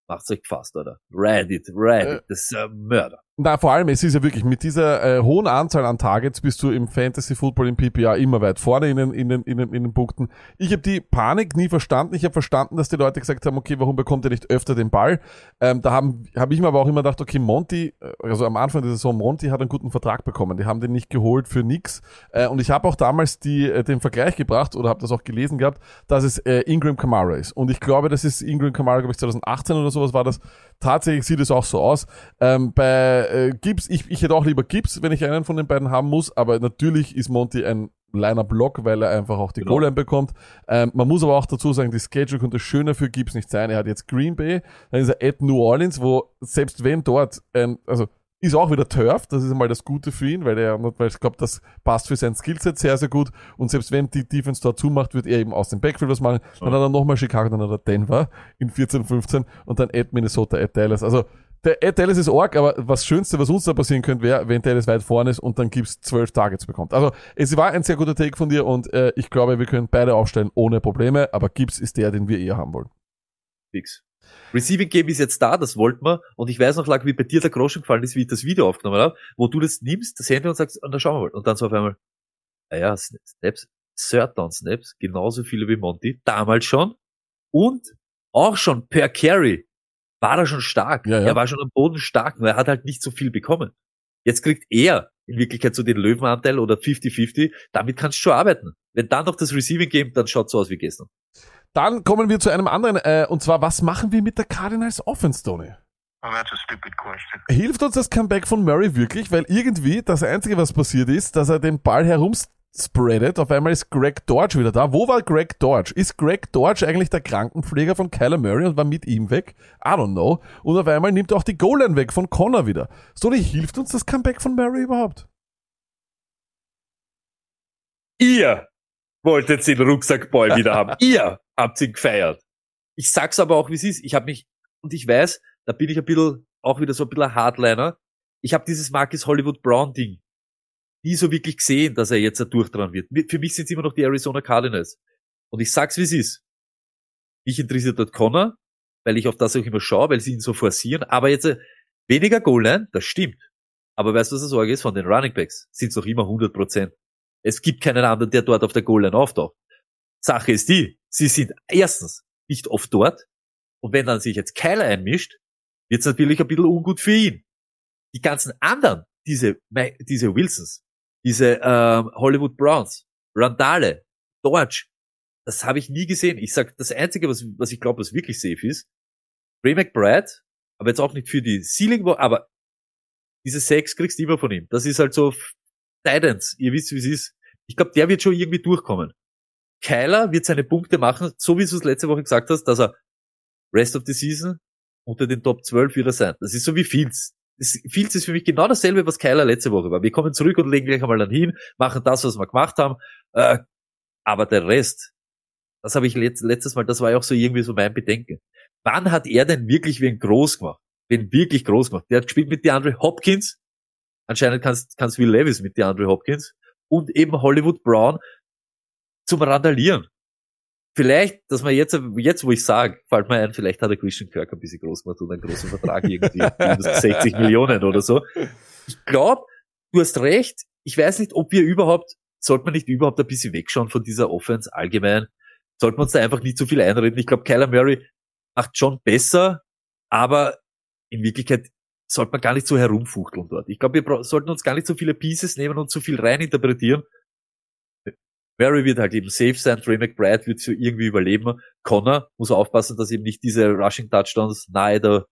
macht's euch gefasst, oder? Reddit, Reddit, Äh. das ist ein Mörder. Na, vor allem, es ist ja wirklich, mit dieser äh, hohen Anzahl an Targets bist du im Fantasy Football im PPA immer weit vorne in den, in den, in den, in den Punkten. Ich habe die Panik nie verstanden. Ich habe verstanden, dass die Leute gesagt haben, okay, warum bekommt er nicht öfter den Ball? Ähm, da haben hab ich mir aber auch immer gedacht, okay, Monty, äh, also am Anfang der Saison, Monty hat einen guten Vertrag bekommen. Die haben den nicht geholt für nix. Äh, und ich habe auch damals die, äh, den Vergleich gebracht oder habe das auch gelesen gehabt, dass es äh, Ingram Kamara ist. Und ich glaube, das ist Ingram Kamara, glaube ich, 2018 oder sowas war das. Tatsächlich sieht es auch so aus. Ähm, bei äh, Gibbs, ich, ich hätte auch lieber Gibbs, wenn ich einen von den beiden haben muss, aber natürlich ist Monty ein Liner Block, weil er einfach auch die Genau. Goal-Line bekommt. Ähm, man muss aber auch dazu sagen, die Schedule könnte schöner für Gibbs nicht sein. Er hat jetzt Green Bay, dann ist er at New Orleans, wo selbst wenn dort ein, also ist auch wieder Turf, das ist einmal das Gute für ihn, weil er, weil ich glaube, das passt für sein Skillset sehr, sehr gut. Und selbst wenn die Defense dort zumacht, wird er eben aus dem Backfield was machen. Dann hat er nochmal Chicago, dann hat er Denver in 14, 15 und dann at Minnesota, at Dallas. Also der at Dallas ist arg, aber was Schönste, was uns da passieren könnte, wäre, wenn Dallas weit vorne ist und dann Gibbs zwölf Targets bekommt. Also es war ein sehr guter Take von dir und äh, ich glaube, wir können beide aufstellen ohne Probleme, aber Gibbs ist der, den wir eher haben wollen. Fix. Receiving Game ist jetzt da, das wollten wir. Und ich weiß noch, lag, wie bei dir der Groschen gefallen ist, wie ich das Video aufgenommen habe, wo du das nimmst, das Handy und sagst, und dann schauen wir mal. Und dann so auf einmal, naja, Snaps, Third Down Snaps, genauso viele wie Monty, damals schon. Und auch schon per Carry war er schon stark. Ja, ja. Er war schon am Boden stark, nur er hat halt nicht so viel bekommen. Jetzt kriegt er in Wirklichkeit so den Löwenanteil oder 50-50, damit kannst du schon arbeiten. Wenn dann noch das Receiving Game, dann schaut so aus wie gestern. Dann kommen wir zu einem anderen, äh, und zwar, was machen wir mit der Cardinals Offense, Tony? Well, that's a stupid question. Hilft uns das Comeback von Murray wirklich? Weil irgendwie das Einzige, was passiert ist, dass er den Ball herumspreadet. Auf einmal ist Greg Dodge wieder da. Wo war Greg Dodge? Ist Greg Dodge eigentlich der Krankenpfleger von Kyler Murray und war mit ihm weg? I don't know. Und auf einmal nimmt er auch die Goal-Line weg von Connor wieder. Tony, hilft uns das Comeback von Murray überhaupt? Ihr wolltet den Rucksackball wieder haben. Ihr habt ihn gefeiert. Ich sag's aber auch, wie es ist. Ich habe mich, und ich weiß, da bin ich ein bisschen, auch wieder so ein bisschen Hardliner. Ich habe dieses Marcus Hollywood Brown Ding nie so wirklich gesehen, dass er jetzt da durchdran wird. Für mich sind immer noch die Arizona Cardinals. Und ich sag's, wie es ist. Mich interessiert dort Connor, weil ich auf das auch immer schaue, weil sie ihn so forcieren. Aber jetzt äh, weniger Goal-Line, das stimmt. Aber weißt du, was das Sorge ist? Von den Running Backs sind's noch immer 100 Prozent. Es gibt keinen anderen, der dort auf der Goal-Line auftaucht. Sache ist die, sie sind erstens nicht oft dort. Und wenn dann sich jetzt Kyler einmischt, wird's natürlich ein bisschen ungut für ihn. Die ganzen anderen, diese, diese Wilsons, diese ähm, Hollywood Browns, Randale, Dodge, das habe ich nie gesehen. Ich sag, das Einzige, was, was ich glaube, was wirklich safe ist, Ray McBride, aber jetzt auch nicht für die Ceiling, aber diese Sex kriegst du immer von ihm. Das ist halt so Titans. Ihr wisst, wie es ist. Ich glaube, der wird schon irgendwie durchkommen. Kyler wird seine Punkte machen, so wie du es letzte Woche gesagt hast, dass er Rest of the Season unter den Top 12 wieder sein. Das ist so wie Fields. Fields ist für mich genau dasselbe, was Kyler letzte Woche war. Wir kommen zurück und legen gleich einmal dann hin, machen das, was wir gemacht haben. Äh, aber der Rest, das habe ich letzt, letztes Mal, das war ja auch so irgendwie so mein Bedenken. Wann hat er denn wirklich wen groß gemacht? Wen wirklich groß gemacht? Der hat gespielt mit DeAndre Hopkins. Anscheinend kannst, kannst Will Levis mit DeAndre Hopkins. Und eben Hollywood Brown zum Randalieren. Vielleicht, dass man jetzt, jetzt wo ich sage, fällt mir ein, vielleicht hat der Christian Kirk ein bisschen groß gemacht und einen großen Vertrag irgendwie, minus 60 Millionen oder so. Ich glaube, du hast recht. Ich weiß nicht, ob wir überhaupt, sollte man nicht überhaupt ein bisschen wegschauen von dieser Offense allgemein? Sollten wir uns da einfach nicht zu viel einreden? Ich glaube, Kyler Murray macht schon besser, aber in Wirklichkeit sollte man gar nicht so herumfuchteln dort. Ich glaube, wir sollten uns gar nicht so viele Pieces nehmen und so viel reininterpretieren. Murray wird halt eben safe sein, Trey McBride wird für irgendwie überleben. Connor muss aufpassen, dass eben nicht diese Rushing Touchdowns nahe der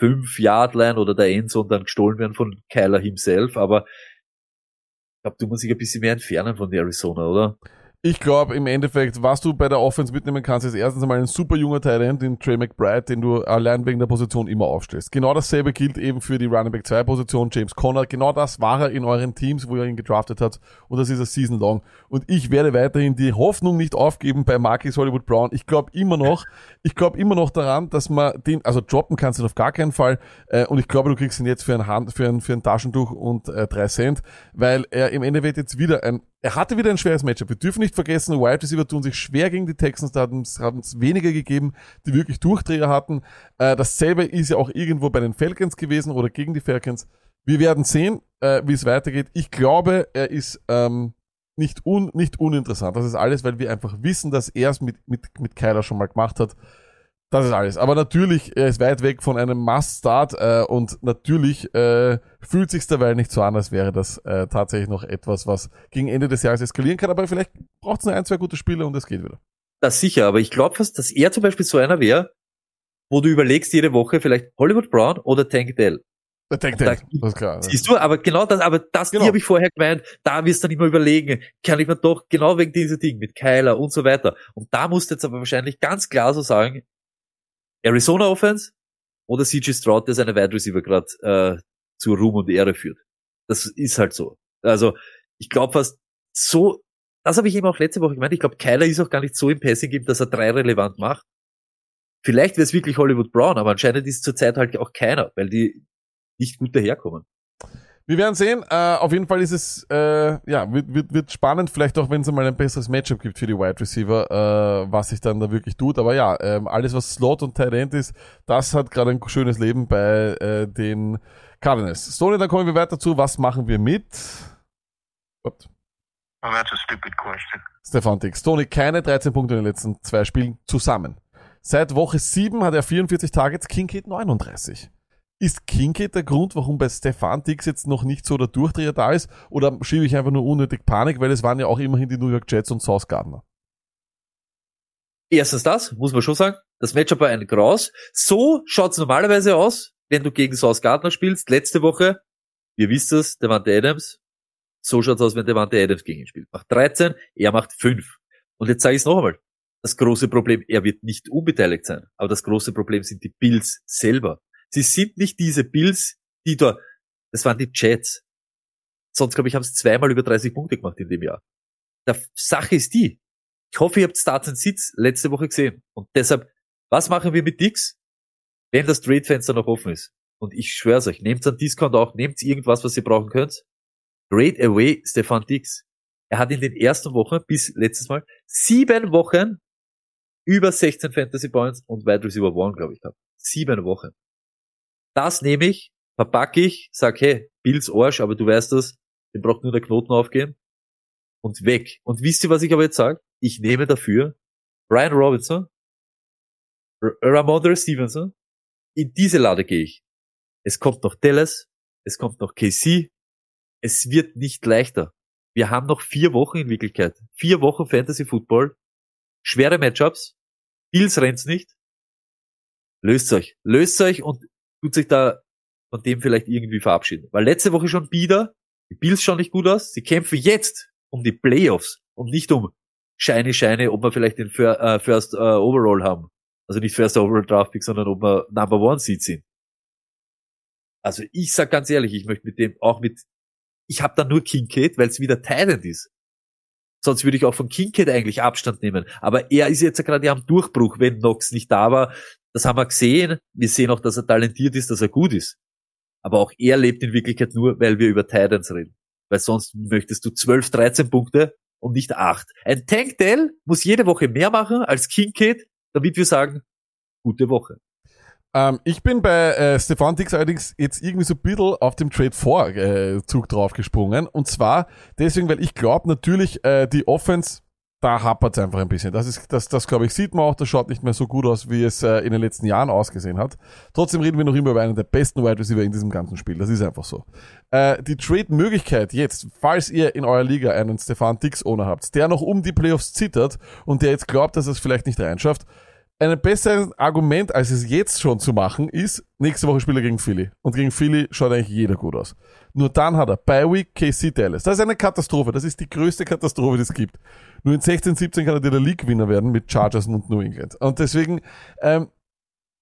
5-Yard-Line oder der Endzone dann gestohlen werden von Kyler himself, aber ich glaube, du musst dich ein bisschen mehr entfernen von der Arizona, oder? Ich glaube, im Endeffekt, was du bei der Offense mitnehmen kannst, ist erstens einmal ein super junger Talent, den Trey McBride, den du allein wegen der Position immer aufstellst. Genau dasselbe gilt eben für die Running Back 2 Position, James Conner. Genau das war er in euren Teams, wo ihr ihn gedraftet habt. Und das ist eine Season long. Und ich werde weiterhin die Hoffnung nicht aufgeben bei Marcus Hollywood Brown. Ich glaube immer noch, ich glaube immer noch daran, dass man den, also droppen kannst du ihn auf gar keinen Fall. Äh, und ich glaube, du kriegst ihn jetzt für ein Hand, für ein, für ein Taschentuch und äh, drei Cent, weil er im Endeffekt jetzt wieder ein er hatte wieder ein schweres Matchup. Wir dürfen nicht vergessen, Wide Receiver tun sich schwer gegen die Texans. Da haben es weniger gegeben, die wirklich Durchdreher hatten. Äh, dasselbe ist ja auch irgendwo bei den Falcons gewesen oder gegen die Falcons. Wir werden sehen, äh, wie es weitergeht. Ich glaube, er ist ähm, nicht, un, nicht uninteressant. Das ist alles, weil wir einfach wissen, dass er es mit, mit, mit Kyler schon mal gemacht hat. Das ist alles. Aber natürlich, er ist weit weg von einem Must-Start äh, und natürlich äh, fühlt sich dabei nicht so an, als wäre das äh, tatsächlich noch etwas, was gegen Ende des Jahres eskalieren kann. Aber vielleicht braucht es nur ein, zwei gute Spiele und es geht wieder. Das sicher, aber ich glaube fast, dass er zum Beispiel so einer wäre, wo du überlegst jede Woche vielleicht Hollywood Brown oder Tank Dell. Der Tank Tank, das ist klar. Siehst du, aber genau das, aber das, Genau. die habe ich vorher gemeint, da wirst du dann immer überlegen, kann ich mir doch, genau wegen dieser Ding mit Kyler und so weiter. Und da musst du jetzt aber wahrscheinlich ganz klar so sagen, Arizona Offense oder CJ Stroud, der seine Wide Receiver gerade äh, zur Ruhm und Ehre führt. Das ist halt so. Also ich glaube fast so, das habe ich eben auch letzte Woche gemeint, ich glaube, Kyler ist auch gar nicht so im Passing Game, dass er drei relevant macht. Vielleicht wäre es wirklich Hollywood Brown, aber anscheinend ist zurzeit halt auch keiner, weil die nicht gut daherkommen. Wir werden sehen. Äh, auf jeden Fall ist es, äh, ja, wird, wird, wird spannend, vielleicht auch, wenn es mal ein besseres Matchup gibt für die Wide Receiver, äh, was sich dann da wirklich tut. Aber ja, ähm, alles, was Slot und Tight End ist, das hat gerade ein schönes Leben bei äh, den Cardinals. Stoney, dann kommen wir weiter zu, was machen wir mit Ups, Well, that's a stupid question. Stefan Dix. Stoney, keine 13 Punkte in den letzten zwei Spielen zusammen. Seit Woche 7 hat er 44 Targets, Kincaid 39. Ist Kincaid der Grund, warum bei Stefan Dix jetzt noch nicht so der Durchdreher da ist? Oder schiebe ich einfach nur unnötig Panik, weil es waren ja auch immerhin die New York Jets und Sauce Gardner? Erstens das, muss man schon sagen. Das Matchup war ein Graus. So schaut's normalerweise aus, wenn du gegen Sauce Gardner spielst. Letzte Woche, ihr wisst es, Devante Adams. So schaut's aus, wenn Devante Adams gegen ihn spielt. Macht 13, er macht 5. Und jetzt sage ich es noch einmal. Das große Problem, er wird nicht unbeteiligt sein. Aber das große Problem sind die Bills selber. Sie sind nicht diese Bills, die da, das waren die Jets. Sonst, glaube ich, haben sie zweimal über 30 Punkte gemacht in dem Jahr. Der Sache ist die, ich hoffe, ihr habt Starts and Sits letzte Woche gesehen. Und deshalb, was machen wir mit Dix, wenn das Trade-Fenster noch offen ist? Und ich schwör's euch, nehmt an Discount auch, nehmt irgendwas, was ihr brauchen könnt. Trade away Stefan Dix. Er hat in den ersten Wochen bis letztes Mal sieben Wochen über 16 Fantasy Points und Wide Receiver One, glaube ich, gehabt. Sieben Wochen. Das nehme ich, verpacke ich, sag, hey, Bills Arsch, aber du weißt das, den braucht nur der Knoten aufgehen und weg. Und wisst ihr, was ich aber jetzt sage? Ich nehme dafür Brian Robinson, R Ramondre Stevenson in diese Lade gehe ich. Es kommt noch Dallas, es kommt noch KC. Es wird nicht leichter. Wir haben noch vier Wochen in Wirklichkeit. Vier Wochen Fantasy Football. Schwere Matchups. Bills rennt's nicht. Löst euch. Löst euch und tut sich da von dem vielleicht irgendwie verabschieden. Weil letzte Woche schon Bieder. Die Bills schauen nicht gut aus. Sie kämpfen jetzt um die Playoffs und nicht um Scheine, Scheine, ob wir vielleicht den äh, First äh, Overall haben. Also nicht First Overall Draft Pick, sondern ob wir Number One Seed sind. Also ich sag ganz ehrlich, ich möchte mit dem auch mit, ich habe da nur Kincaid, weil es wieder Tyrant ist. Sonst würde ich auch von Kincaid eigentlich Abstand nehmen. Aber er ist jetzt gerade am Durchbruch, wenn Nox nicht da war. Das haben wir gesehen. Wir sehen auch, dass er talentiert ist, dass er gut ist. Aber auch er lebt in Wirklichkeit nur, weil wir über Titans reden. Weil sonst möchtest du 12, 13 Punkte und nicht 8. Ein Tankdale muss jede Woche mehr machen als Kincaid, damit wir sagen, gute Woche. Ähm, ich bin bei äh, Stefan Dix allerdings jetzt irgendwie so ein bisschen auf dem Trade 4 äh, Zug draufgesprungen. Und zwar deswegen, weil ich glaube natürlich, äh, die Offense, da hapert es einfach ein bisschen. Das ist, das, das glaube ich, sieht man auch, das schaut nicht mehr so gut aus, wie es äh, in den letzten Jahren ausgesehen hat. Trotzdem reden wir noch immer über einen der besten Wide Receiver in diesem ganzen Spiel. Das ist einfach so. Äh, die Trade-Möglichkeit jetzt, falls ihr in eurer Liga einen Stefan Dix-Owner habt, der noch um die Playoffs zittert und der jetzt glaubt, dass er es vielleicht nicht reinschafft, ein besseres Argument, als es jetzt schon zu machen, ist, nächste Woche spielt er gegen Philly. Und gegen Philly schaut eigentlich jeder gut aus. Nur dann hat er bei Week KC Dallas. Das ist eine Katastrophe. Das ist die größte Katastrophe, die es gibt. Nur in 16, 17 kann er der League-Winner werden mit Chargers und New England. Und deswegen, ähm,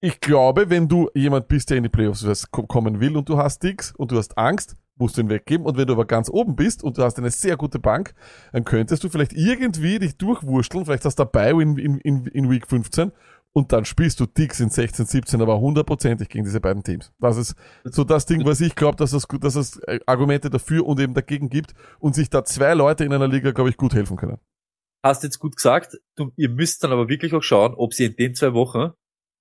ich glaube, wenn du jemand bist, der in die Playoffs kommen will und du hast Dix und du hast Angst, musst du ihn weggeben. Und wenn du aber ganz oben bist und du hast eine sehr gute Bank, dann könntest du vielleicht irgendwie dich durchwursteln, vielleicht hast du dabei in, in, in, Week 15 und dann spielst du Dix in 16, 17, aber hundertprozentig gegen diese beiden Teams. Das ist so das Ding, was ich glaube, dass es, dass es äh, Argumente dafür und eben dagegen gibt und sich da zwei Leute in einer Liga, glaube ich, gut helfen können. Hast jetzt gut gesagt, du, ihr müsst dann aber wirklich auch schauen, ob sie in den zwei Wochen,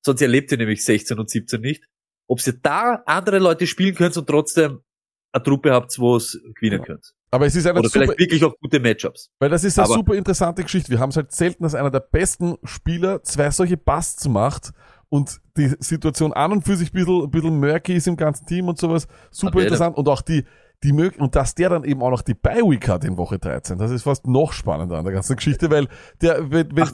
sonst erlebt ihr nämlich 16 und 17 nicht, ob sie da andere Leute spielen könnt und trotzdem eine Truppe habt, wo es gewinnen Ja. könnt. Aber es ist eine Oder super, vielleicht wirklich auch gute Matchups. weil das ist eine aber- super interessante Geschichte. Wir haben es halt selten, dass einer der besten Spieler zwei solche Busts macht und die Situation an und für sich ein bisschen, ein bisschen murky ist im ganzen Team und sowas. Super interessant. Und auch die, die mög und dass der dann eben auch noch die Bye-Week hat in Woche 13. Das ist fast noch spannender an der ganzen Geschichte, weil der, wenn, wenn.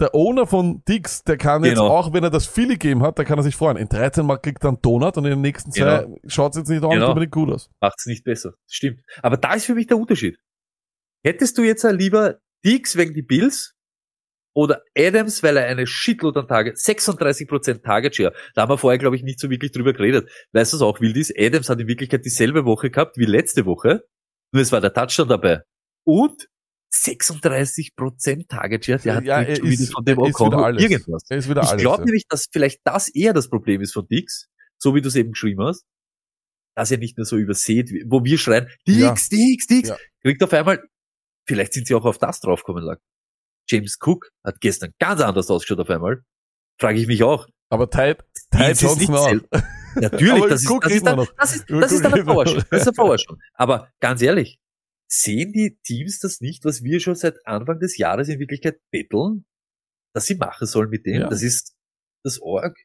Der Owner von Dix, der kann jetzt Genau. auch, wenn er das Philly Game hat, da kann er sich freuen. In 13 Mal kriegt er einen Donut und in den nächsten zwei schaut es jetzt nicht auch nicht Genau. unbedingt gut aus. macht's nicht besser. Stimmt. Aber da ist für mich der Unterschied. Hättest du jetzt lieber Dix wegen die Bills oder Adams, weil er eine Shitload an Target, 36% Target Share. Da haben wir vorher, glaube ich, nicht so wirklich drüber geredet. Weißt du, was auch wild ist? Adams hat in Wirklichkeit dieselbe Woche gehabt wie letzte Woche. Nur es war der Touchdown dabei. Und 36% Target Share, der hat Ja, er ist- von dem alles. irgendwas. Er ist wieder Ich alles. glaube ja. nämlich, dass vielleicht das eher das Problem ist von Dix, so wie du es eben geschrieben hast, dass er nicht mehr so übersät, wo wir schreien, Dix, Ja. Dix, Dix, Ja. kriegt auf einmal, vielleicht sind sie auch auf das draufgekommen lag. James Cook hat gestern ganz anders ausgeschaut auf einmal. Frage ich mich auch. Aber Ty, Ty Dies ist nicht Johnson auch. Natürlich, das ist, das, ist dann, das, ist, das ist dann ein reden wir Power schon. noch. Das ist ein Power schon. Aber ganz ehrlich, sehen die Teams das nicht, was wir schon seit Anfang des Jahres in Wirklichkeit betteln, dass sie machen sollen mit dem? Ja. Das ist das Org.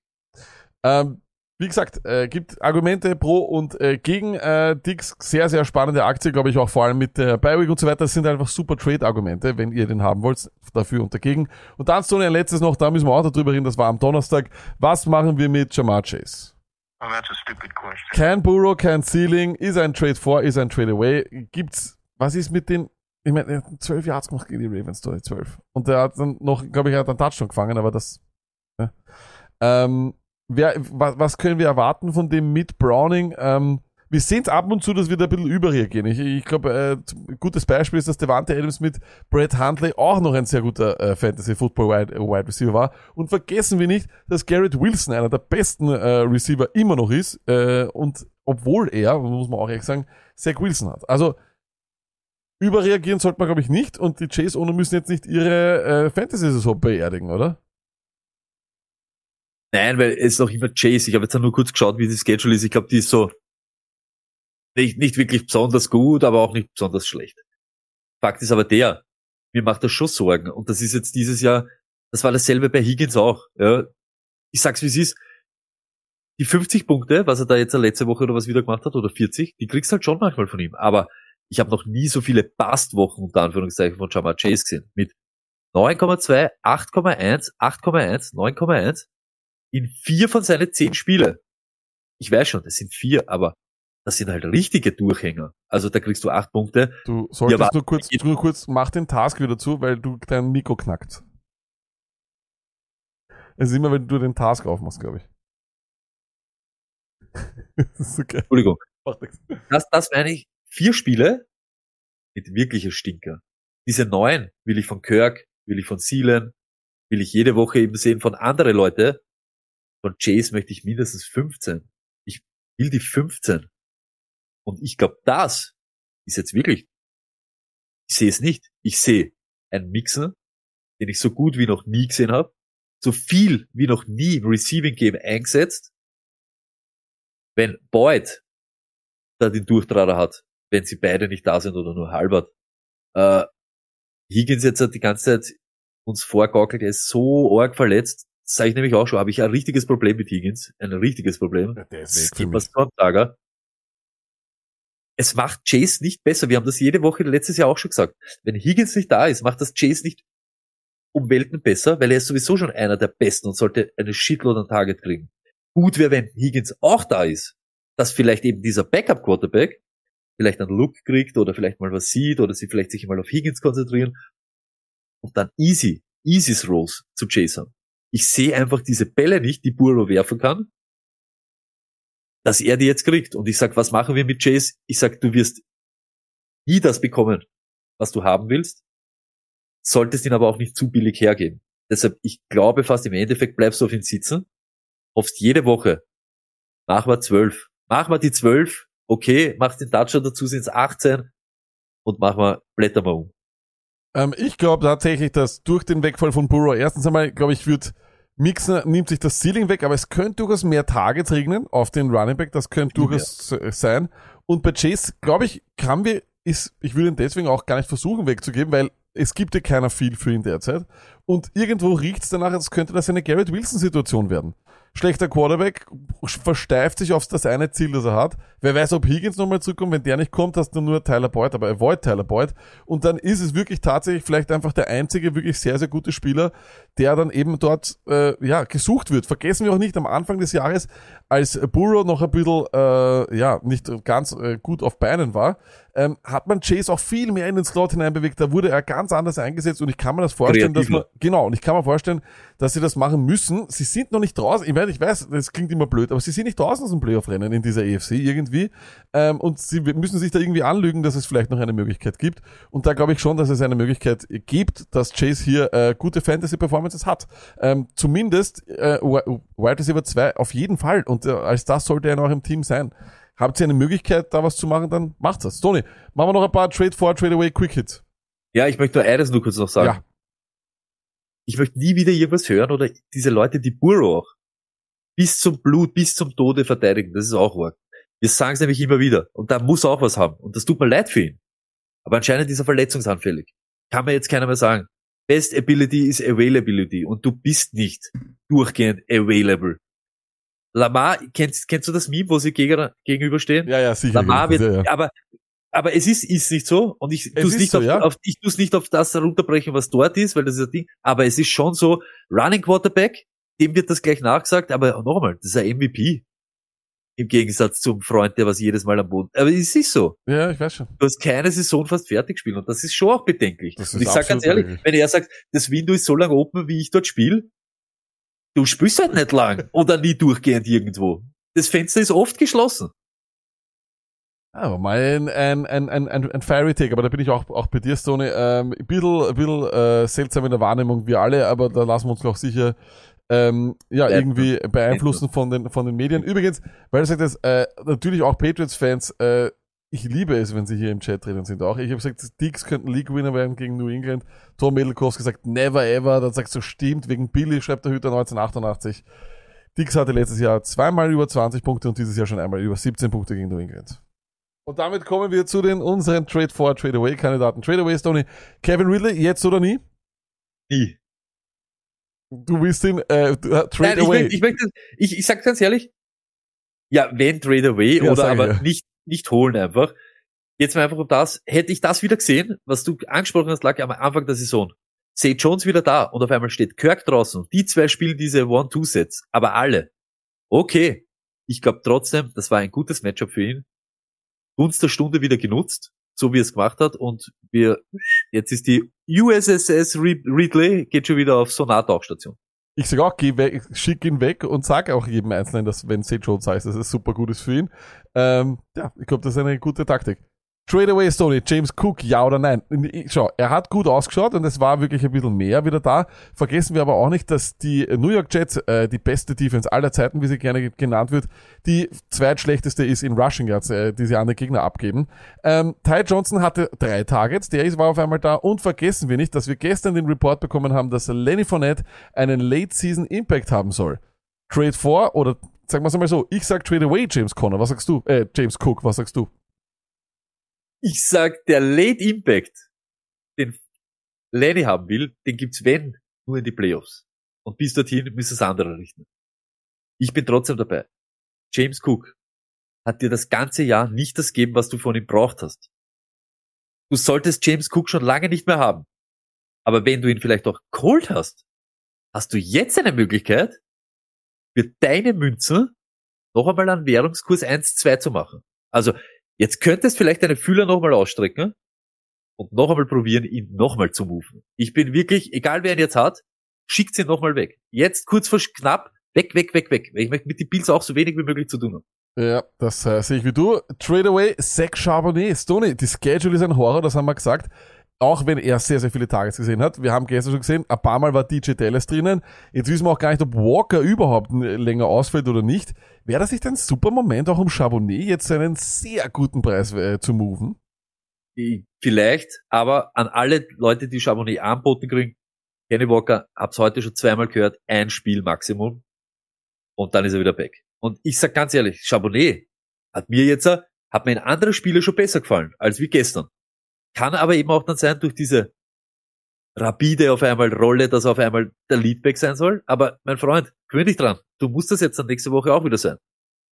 Ähm, wie gesagt, äh, gibt Argumente pro und äh, gegen äh, Dix. Sehr, sehr spannende Aktie, glaube ich, auch vor allem mit der Bi-Week und so weiter. Das sind einfach super Trade-Argumente, wenn ihr den haben wollt, dafür und dagegen. Und dann Stoney, ein letztes noch, da müssen wir auch darüber reden, das war am Donnerstag. Was machen wir mit Jamar Chase? Oh, that's a stupid question. Kein Burrow, kein Ceiling, ist ein Trade for, ist ein Trade away. Gibt's, was ist mit den, ich meine, er hat zwölf Yards gemacht gegen die Ravens, Story, zwölf. Und der hat dann noch, glaube ich, er hat einen Touchdown gefangen, aber das, ja. ähm, wer, was, was können wir erwarten von dem mit Browning? Ähm, wir sehen es ab und zu, dass wir da ein bisschen überreagieren. Ich, ich glaube, äh, gutes Beispiel ist, dass Devante Adams mit Brett Huntley auch noch ein sehr guter äh, Fantasy Football Wide, äh, Wide Receiver war. Und vergessen wir nicht, dass Garrett Wilson einer der besten äh, Receiver immer noch ist. Äh, und obwohl er, muss man auch ehrlich sagen, Zach Wilson hat. Also überreagieren sollte man, glaube ich, nicht. Und die Chase Owner müssen jetzt nicht ihre äh, Fantasy-Saison beerdigen, oder? Nein, weil es ist noch immer Chase. Ich habe jetzt nur kurz geschaut, wie die Schedule ist. Ich glaube, die ist so nicht, nicht wirklich besonders gut, aber auch nicht besonders schlecht. Fakt ist aber der, mir macht das schon Sorgen. Und das ist jetzt dieses Jahr, das war dasselbe bei Higgins auch. Ja. Ich sag's wie es ist. die 50 Punkte, was er da jetzt letzte Woche oder was wieder gemacht hat, oder 40, die kriegst halt schon manchmal von ihm. Aber ich habe noch nie so viele Bastwochen unter Anführungszeichen von Jamar Chase gesehen. Mit 9,2, 8,1, 8,1, 9,1 in vier von seinen zehn Spiele. Ich weiß schon, das sind vier, aber das sind halt richtige Durchhänger. Also da kriegst du acht Punkte. Du solltest Ja, nur kurz, nur kurz, mach den Task wieder zu, weil du dein Mikro knackt. Es ist immer, wenn du den Task aufmachst, glaube ich. das ist okay. Entschuldigung. Das, das meine ich. Vier Spiele mit wirklicher Stinker. Diese neun will ich von Kirk, will ich von Seelen, will ich jede Woche eben sehen von andere Leute. Von Chase möchte ich mindestens 15. Ich will die 15. Und ich glaube, das ist jetzt wirklich, ich sehe es nicht. Ich sehe einen Mixer, den ich so gut wie noch nie gesehen habe, so viel wie noch nie im Receiving Game eingesetzt. Wenn Boyd da den Durchtrader hat, wenn sie beide nicht da sind oder nur Halbert. Äh, Higgins jetzt hat die ganze Zeit uns vorgaukelt, er ist so arg verletzt. Das sage ich nämlich auch schon, habe ich ein richtiges Problem mit Higgins. Ein richtiges Problem. Ja, der ist. Sonntager. Es macht Chase nicht besser. Wir haben das jede Woche letztes Jahr auch schon gesagt. Wenn Higgins nicht da ist, macht das Chase nicht um Welten besser, weil er ist sowieso schon einer der Besten und sollte eine Shitload an Target kriegen. Gut wäre, wenn Higgins auch da ist, dass vielleicht eben dieser Backup-Quarterback vielleicht einen Look kriegt oder vielleicht mal was sieht oder sie vielleicht sich mal auf Higgins konzentrieren und dann easy, easy Throws zu haben. Ich sehe einfach diese Bälle nicht, die Burrow werfen kann, dass er die jetzt kriegt. Und ich sag, was machen wir mit Chase? Ich sag, du wirst nie das bekommen, was du haben willst, solltest ihn aber auch nicht zu billig hergeben. Deshalb, ich glaube fast im Endeffekt bleibst du auf ihn sitzen, hoffst jede Woche, mach mal zwölf, mach mal die zwölf, okay, mach den Touchdown dazu, sind's 18 und mach mal, blätter mal um. Ähm, ich glaube tatsächlich, dass durch den Wegfall von Burrow, erstens einmal, glaube ich, wird Mixer nimmt sich das Ceiling weg, aber es könnte durchaus mehr Targets regnen auf den Running Back, das könnte durchaus äh, sein. Und bei Chase, glaube ich, kann wir, ist, ich würde ihn deswegen auch gar nicht versuchen wegzugeben, weil es gibt ja keiner viel für ihn derzeit. Und irgendwo riecht es danach, als könnte das eine Garrett Wilson-Situation werden. Schlechter Quarterback versteift sich auf das eine Ziel, das er hat. Wer weiß, ob Higgins nochmal zurückkommt. Wenn der nicht kommt, hast du nur Tyler Boyd, aber avoid Tyler Boyd. Und dann ist es wirklich tatsächlich vielleicht einfach der einzige wirklich sehr, sehr gute Spieler, der dann eben dort äh, ja, gesucht wird. Vergessen wir auch nicht, am Anfang des Jahres, als Burrow noch ein bisschen äh, ja, nicht ganz äh, gut auf Beinen war, ähm, hat man Chase auch viel mehr in den Slot hineinbewegt. Da wurde er ganz anders eingesetzt und ich kann mir das vorstellen, dass man, genau, und ich kann mir vorstellen, dass sie das machen müssen. Sie sind noch nicht draußen. Ich meine, ich weiß, das klingt immer blöd, aber sie sind nicht draußen aus dem Playoff-Rennen in dieser EFC irgendwie. Ähm, und sie müssen sich da irgendwie anlügen, dass es vielleicht noch eine Möglichkeit gibt. Und da glaube ich schon, dass es eine Möglichkeit gibt, dass Chase hier äh, gute Fantasy-Performances hat. Ähm, zumindest äh, Wi- Wide Receiver 2 auf jeden Fall. Und äh, als das sollte er noch im Team sein. Habt ihr eine Möglichkeit, da was zu machen, dann macht das. Tony, machen wir noch ein paar Trade for, Trade away, Quick Hits. Ja, ich möchte nur eines nur kurz noch sagen. Ja. Ich möchte nie wieder irgendwas hören oder diese Leute, die Burrow auch bis zum Blut, bis zum Tode verteidigen. Das ist auch arg. Wir sagen es nämlich immer wieder. Und da muss er auch was haben. Und das tut mir leid für ihn. Aber anscheinend ist er verletzungsanfällig. Kann mir jetzt keiner mehr sagen. Best Ability is Availability. Und du bist nicht durchgehend available. Lamar, kennst, kennst du das Meme, wo sie gegen, gegenüberstehen? Ja, ja, sicher. Lamar wird, ja, ja. aber, aber es ist, ist nicht so. Und ich Es tu's ist nicht so, auf, ja. auf, ich tu's nicht auf das herunterbrechen, was dort ist, weil das ist ein Ding. Aber es ist schon so, Running Quarterback, dem wird das gleich nachgesagt, aber noch einmal, das ist ein MVP. Im Gegensatz zum Freund, der was jedes Mal am Boden. Aber es ist so. ja, ich weiß schon. Du hast keine Saison fast fertig gespielt und das ist schon auch bedenklich. Das und ich sag ganz ehrlich, bedenklich. wenn er sagt, das Window ist so lang open, wie ich dort spiele, du spielst halt nicht lang oder nie durchgehend irgendwo. Das Fenster ist oft geschlossen. Aber mal ein, ein, ein, ein, ein, Fiery Take, aber da bin ich auch, auch bei dir, Stoney. Ähm, ein bisschen, ein bisschen äh, seltsam in der Wahrnehmung, wir alle, aber da lassen wir uns auch sicher ähm, ja, Ja, irgendwie beeinflussen von den, von den Medien. Übrigens, weil du sagst, äh, natürlich auch Patriots-Fans, äh, ich liebe es, wenn sie hier im Chat drinnen sind auch. Ich habe gesagt, Dicks könnten League-Winner werden gegen New England. Tom Middlecoff gesagt, never ever. Dann sagst du, stimmt, wegen Billy, schreibt der Hüter 1988. Dix hatte letztes Jahr zweimal über 20 Punkte und dieses Jahr schon einmal über 17 Punkte gegen New England. Und damit kommen wir zu den unseren Trade for Trade Away Kandidaten. Trade Away Stoney. Kevin Ridley, jetzt oder nie? Nie. Du willst ihn äh, äh, Trade Nein, ich, Away. möchte, ich, möchte, ich, ich sag ganz ehrlich, Ja, wenn Trade Away Ja, oder aber ja. nicht, nicht holen einfach. Jetzt mal einfach um das, hätte ich das wieder gesehen, was du angesprochen hast, lag am Anfang der Saison. Say Jones wieder da und auf einmal steht Kirk draußen. Die zwei spielen diese One-Two-Sets, aber alle. Okay. Ich glaube trotzdem, das war ein gutes Matchup für ihn. Gunst der Stunde wieder genutzt, so wie er es gemacht hat und wir, jetzt ist die USSS Ridley, geht schon wieder auf Sonar-Tauchstation. Ich sag auch, geh weg, schick ihn weg und sag auch jedem Einzelnen, dass wenn St. Jones heißt, dass es super gut ist für ihn. Ähm, ja, ich glaube, das ist eine gute Taktik. Trade away Stoney, James Cook, ja oder nein? Schau, er hat gut ausgeschaut und es war wirklich ein bisschen mehr wieder da. Vergessen wir aber auch nicht, dass die New York Jets äh, die beste Defense aller Zeiten, wie sie gerne genannt wird, die zweitschlechteste ist in Rushing Yards, äh, die sie an den Gegner abgeben. Ähm, Ty Johnson hatte drei Targets, der ist, war auf einmal da und vergessen wir nicht, dass wir gestern den Report bekommen haben, dass Lenny Fournette einen Late Season Impact haben soll. Trade for oder sagen wir es einmal so, ich sag Trade away James Conner, was sagst du? Äh, James Cook, was sagst du? Ich sag, der Late Impact, den Lenny haben will, den gibt's wenn nur in die Playoffs. Und bis dorthin müssen es andere richten. Ich bin trotzdem dabei. James Cook hat dir das ganze Jahr nicht das geben, was du von ihm braucht hast. Du solltest James Cook schon lange nicht mehr haben. Aber wenn du ihn vielleicht auch geholt hast, hast du jetzt eine Möglichkeit, für deine Münze noch einmal einen Währungskurs 1-2 zu machen. Also Jetzt könntest vielleicht deine Fühler nochmal ausstrecken und noch einmal probieren, ihn nochmal zu moven. Ich bin wirklich, egal wer ihn jetzt hat, schickt ihn nochmal weg. Jetzt kurz vor knapp, weg, weg, weg, weg. Ich möchte mit den Bills auch so wenig wie möglich zu tun haben. Ja, das äh, sehe ich wie du. Trade away, Zach Charbonnet. Stoney, die Schedule ist ein Horror, das haben wir gesagt. Auch wenn er sehr, sehr viele Targets gesehen hat. Wir haben gestern schon gesehen, ein paar Mal war DJ Dallas drinnen. Jetzt wissen wir auch gar nicht, ob Walker überhaupt länger ausfällt oder nicht. Wäre das nicht ein super Moment, auch um Charbonnet jetzt einen sehr guten Preis äh, zu moven? Ich- Vielleicht, aber an alle Leute, die Chamonix anboten kriegen, Kenny Walker, hab's heute schon zweimal gehört, ein Spiel Maximum. Und dann ist er wieder weg. Und ich sag ganz ehrlich, Charbonnet hat mir jetzt, äh, hat mir in anderen Spielen schon besser gefallen, als wie gestern. Kann aber eben auch dann sein, durch diese rapide auf einmal Rolle, dass auf einmal der Leadback sein soll. Aber mein Freund, gewöhn dich dran. Du musst das jetzt dann nächste Woche auch wieder sein.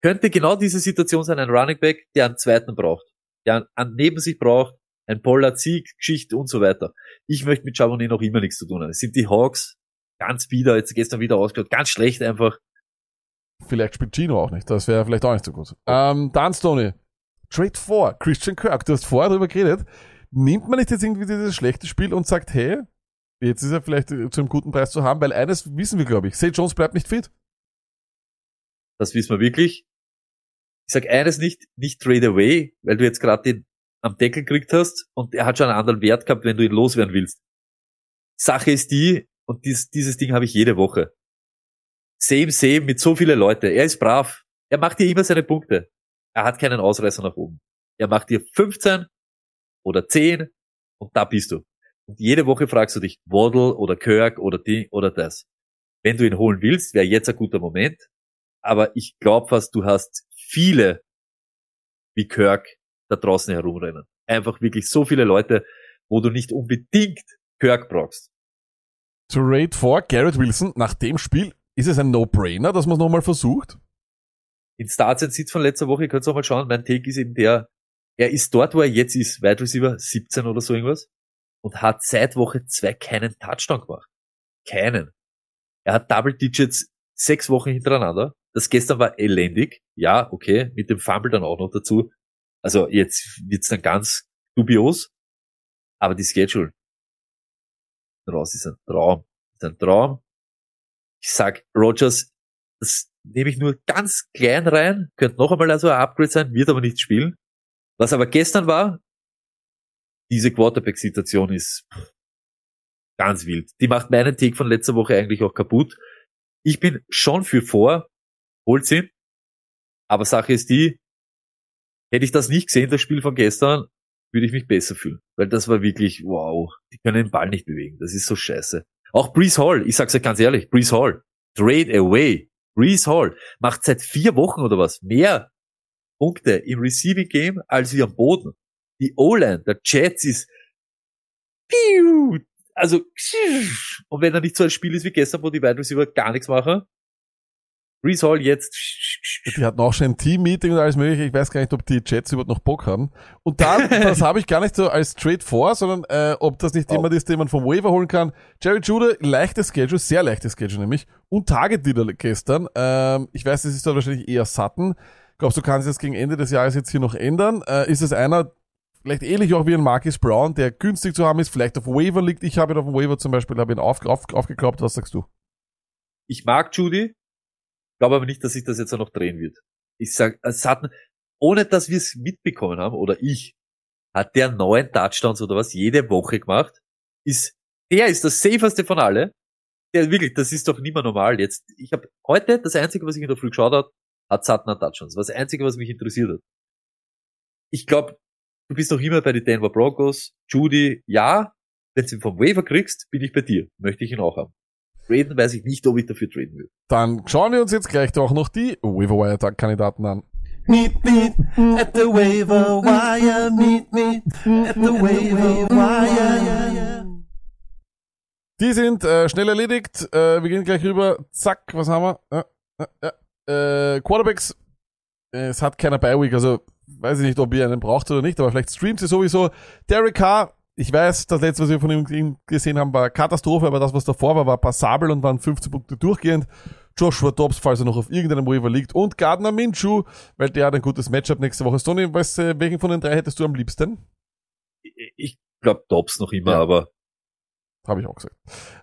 Könnte genau diese Situation sein, ein Running Back, der einen zweiten braucht, der einen neben sich braucht, ein Pollard Sieg, Geschichte und so weiter. Ich möchte mit Charbonnet noch immer nichts zu tun haben. Es sind die Hawks ganz wieder, jetzt gestern wieder ausgeschaut, ganz schlecht einfach. Vielleicht spielt Gino auch nicht. Das wäre vielleicht auch nicht so gut. Ähm, dann Stoney. Trade 4, Christian Kirk. Du hast vorher darüber geredet. Nimmt man nicht jetzt irgendwie dieses schlechte Spiel und sagt, hey, jetzt ist er vielleicht äh, zu einem guten Preis zu haben, weil eines wissen wir, glaube ich. Say Jones bleibt nicht fit. Das wissen wir wirklich. Ich sag eines nicht, nicht trade away, weil du jetzt gerade den am Deckel gekriegt hast und er hat schon einen anderen Wert gehabt, wenn du ihn loswerden willst. Sache ist die, und dies, dieses Ding habe ich jede Woche. Same, same mit so viele Leute. Er ist brav. Er macht dir immer seine Punkte. Er hat keinen Ausreißer nach oben. Er macht dir 15 oder 10 und da bist du. Und jede Woche fragst du dich, Waddle oder Kirk oder die oder das. Wenn du ihn holen willst, wäre jetzt ein guter Moment. Aber ich glaube fast, du hast viele wie Kirk da draußen herumrennen. Einfach wirklich so viele Leute, wo du nicht unbedingt Kirk brauchst. Trade 4, Garrett Wilson. Nach dem Spiel ist es ein No-Brainer, dass man es nochmal versucht. In Starts and Sits von letzter Woche, ihr könnt auch mal schauen, mein Take ist eben der, er ist dort, wo er jetzt ist, Wide Receiver 17 oder so irgendwas, und hat seit Woche zwei keinen Touchdown gemacht. Keinen. Er hat Double Digits sechs Wochen hintereinander. Das gestern war elendig. Ja, okay, mit dem Fumble dann auch noch dazu. Also jetzt wird's dann ganz dubios. Aber die Schedule raus ist ein Traum. Ist ein Traum. Ich sag, Rogers, das nehme ich nur ganz klein rein, könnte noch einmal also ein Upgrade sein, wird aber nicht spielen. Was aber gestern war, diese Quarterback-Situation ist ganz wild. Die macht meinen Take von letzter Woche eigentlich auch kaputt. Ich bin schon für vor, holt sie. Aber Sache ist die, hätte ich das nicht gesehen, das Spiel von gestern, würde ich mich besser fühlen. Weil das war wirklich, wow, die können den Ball nicht bewegen. Das ist so scheiße. Auch Breeze Hall, ich sag's euch ganz ehrlich, Breeze Hall, trade away. Breeze Hall macht seit vier Wochen oder was mehr Punkte im Receiving Game als wie am Boden. Die O-Line der Jets ist piu, also und wenn er nicht so ein Spiel ist wie gestern, wo die Wide Receiver gar nichts machen, Brees Hall jetzt. Die hatten auch schon ein Team-Meeting und alles mögliche. Ich weiß gar nicht, ob die Jets überhaupt noch Bock haben. Und dann, das habe ich gar nicht so als Trade vor, sondern äh, ob das nicht Oh. jemand ist, den man vom Waiver holen kann. Jerry Judah, leichtes Schedule, sehr leichtes Schedule nämlich. Und Target Leader gestern. Ähm, ich weiß, das ist dann wahrscheinlich eher Sutton. Glaubst du, kann sich das gegen Ende des Jahres jetzt hier noch ändern? Äh, ist es einer, vielleicht ähnlich auch wie ein Marcus Brown, der günstig zu haben ist, vielleicht auf Waiver liegt? Ich habe ihn auf dem Waiver zum Beispiel, habe ihn auf, auf, aufgeklappt. Was sagst du? Ich mag Judy, glaube aber nicht, dass sich das jetzt auch noch drehen wird. Ich sag, es hatten, ohne dass wir es mitbekommen haben, oder ich, hat der neun Touchdowns oder was jede Woche gemacht. Ist, der ist das safeste von alle. Der wirklich, das ist doch nicht mehr normal jetzt. Ich habe heute, das Einzige, was ich in der Früh geschaut habe, hat Sutton an Touchdowns. Das war das Einzige, was mich interessiert hat. Ich glaube, du bist noch immer bei den Denver Broncos. Judy, ja, wenn du ihn vom Waiver kriegst, bin ich bei dir. Möchte ich ihn auch haben. Traden weiß ich nicht, ob ich dafür traden will. Dann schauen wir uns jetzt gleich doch noch die Waiver-Wire-Kandidaten an. Meet me at the waiver wire. Meet me at the waiver wire. Die sind äh, schnell erledigt. Äh, wir gehen gleich rüber. Zack, was haben wir? Ja, ja, ja. Äh, Quarterbacks. Äh, es hat keiner Bye Week, also weiß ich nicht, ob ihr einen braucht oder nicht, aber vielleicht streamt sie sowieso. Derek Carr. Ich weiß, das letzte, was wir von ihm gesehen haben, war Katastrophe, aber das, was davor war, war passabel und waren 15 Punkte durchgehend. Joshua Dobbs, falls er noch auf irgendeinem Waiver liegt. Und Gardner Minshew, weil der hat ein gutes Matchup nächste Woche. Stoney, was, äh, welchen von den drei hättest du am liebsten? Ich glaube Dobbs noch immer, Ja. aber Habe ich auch gesagt.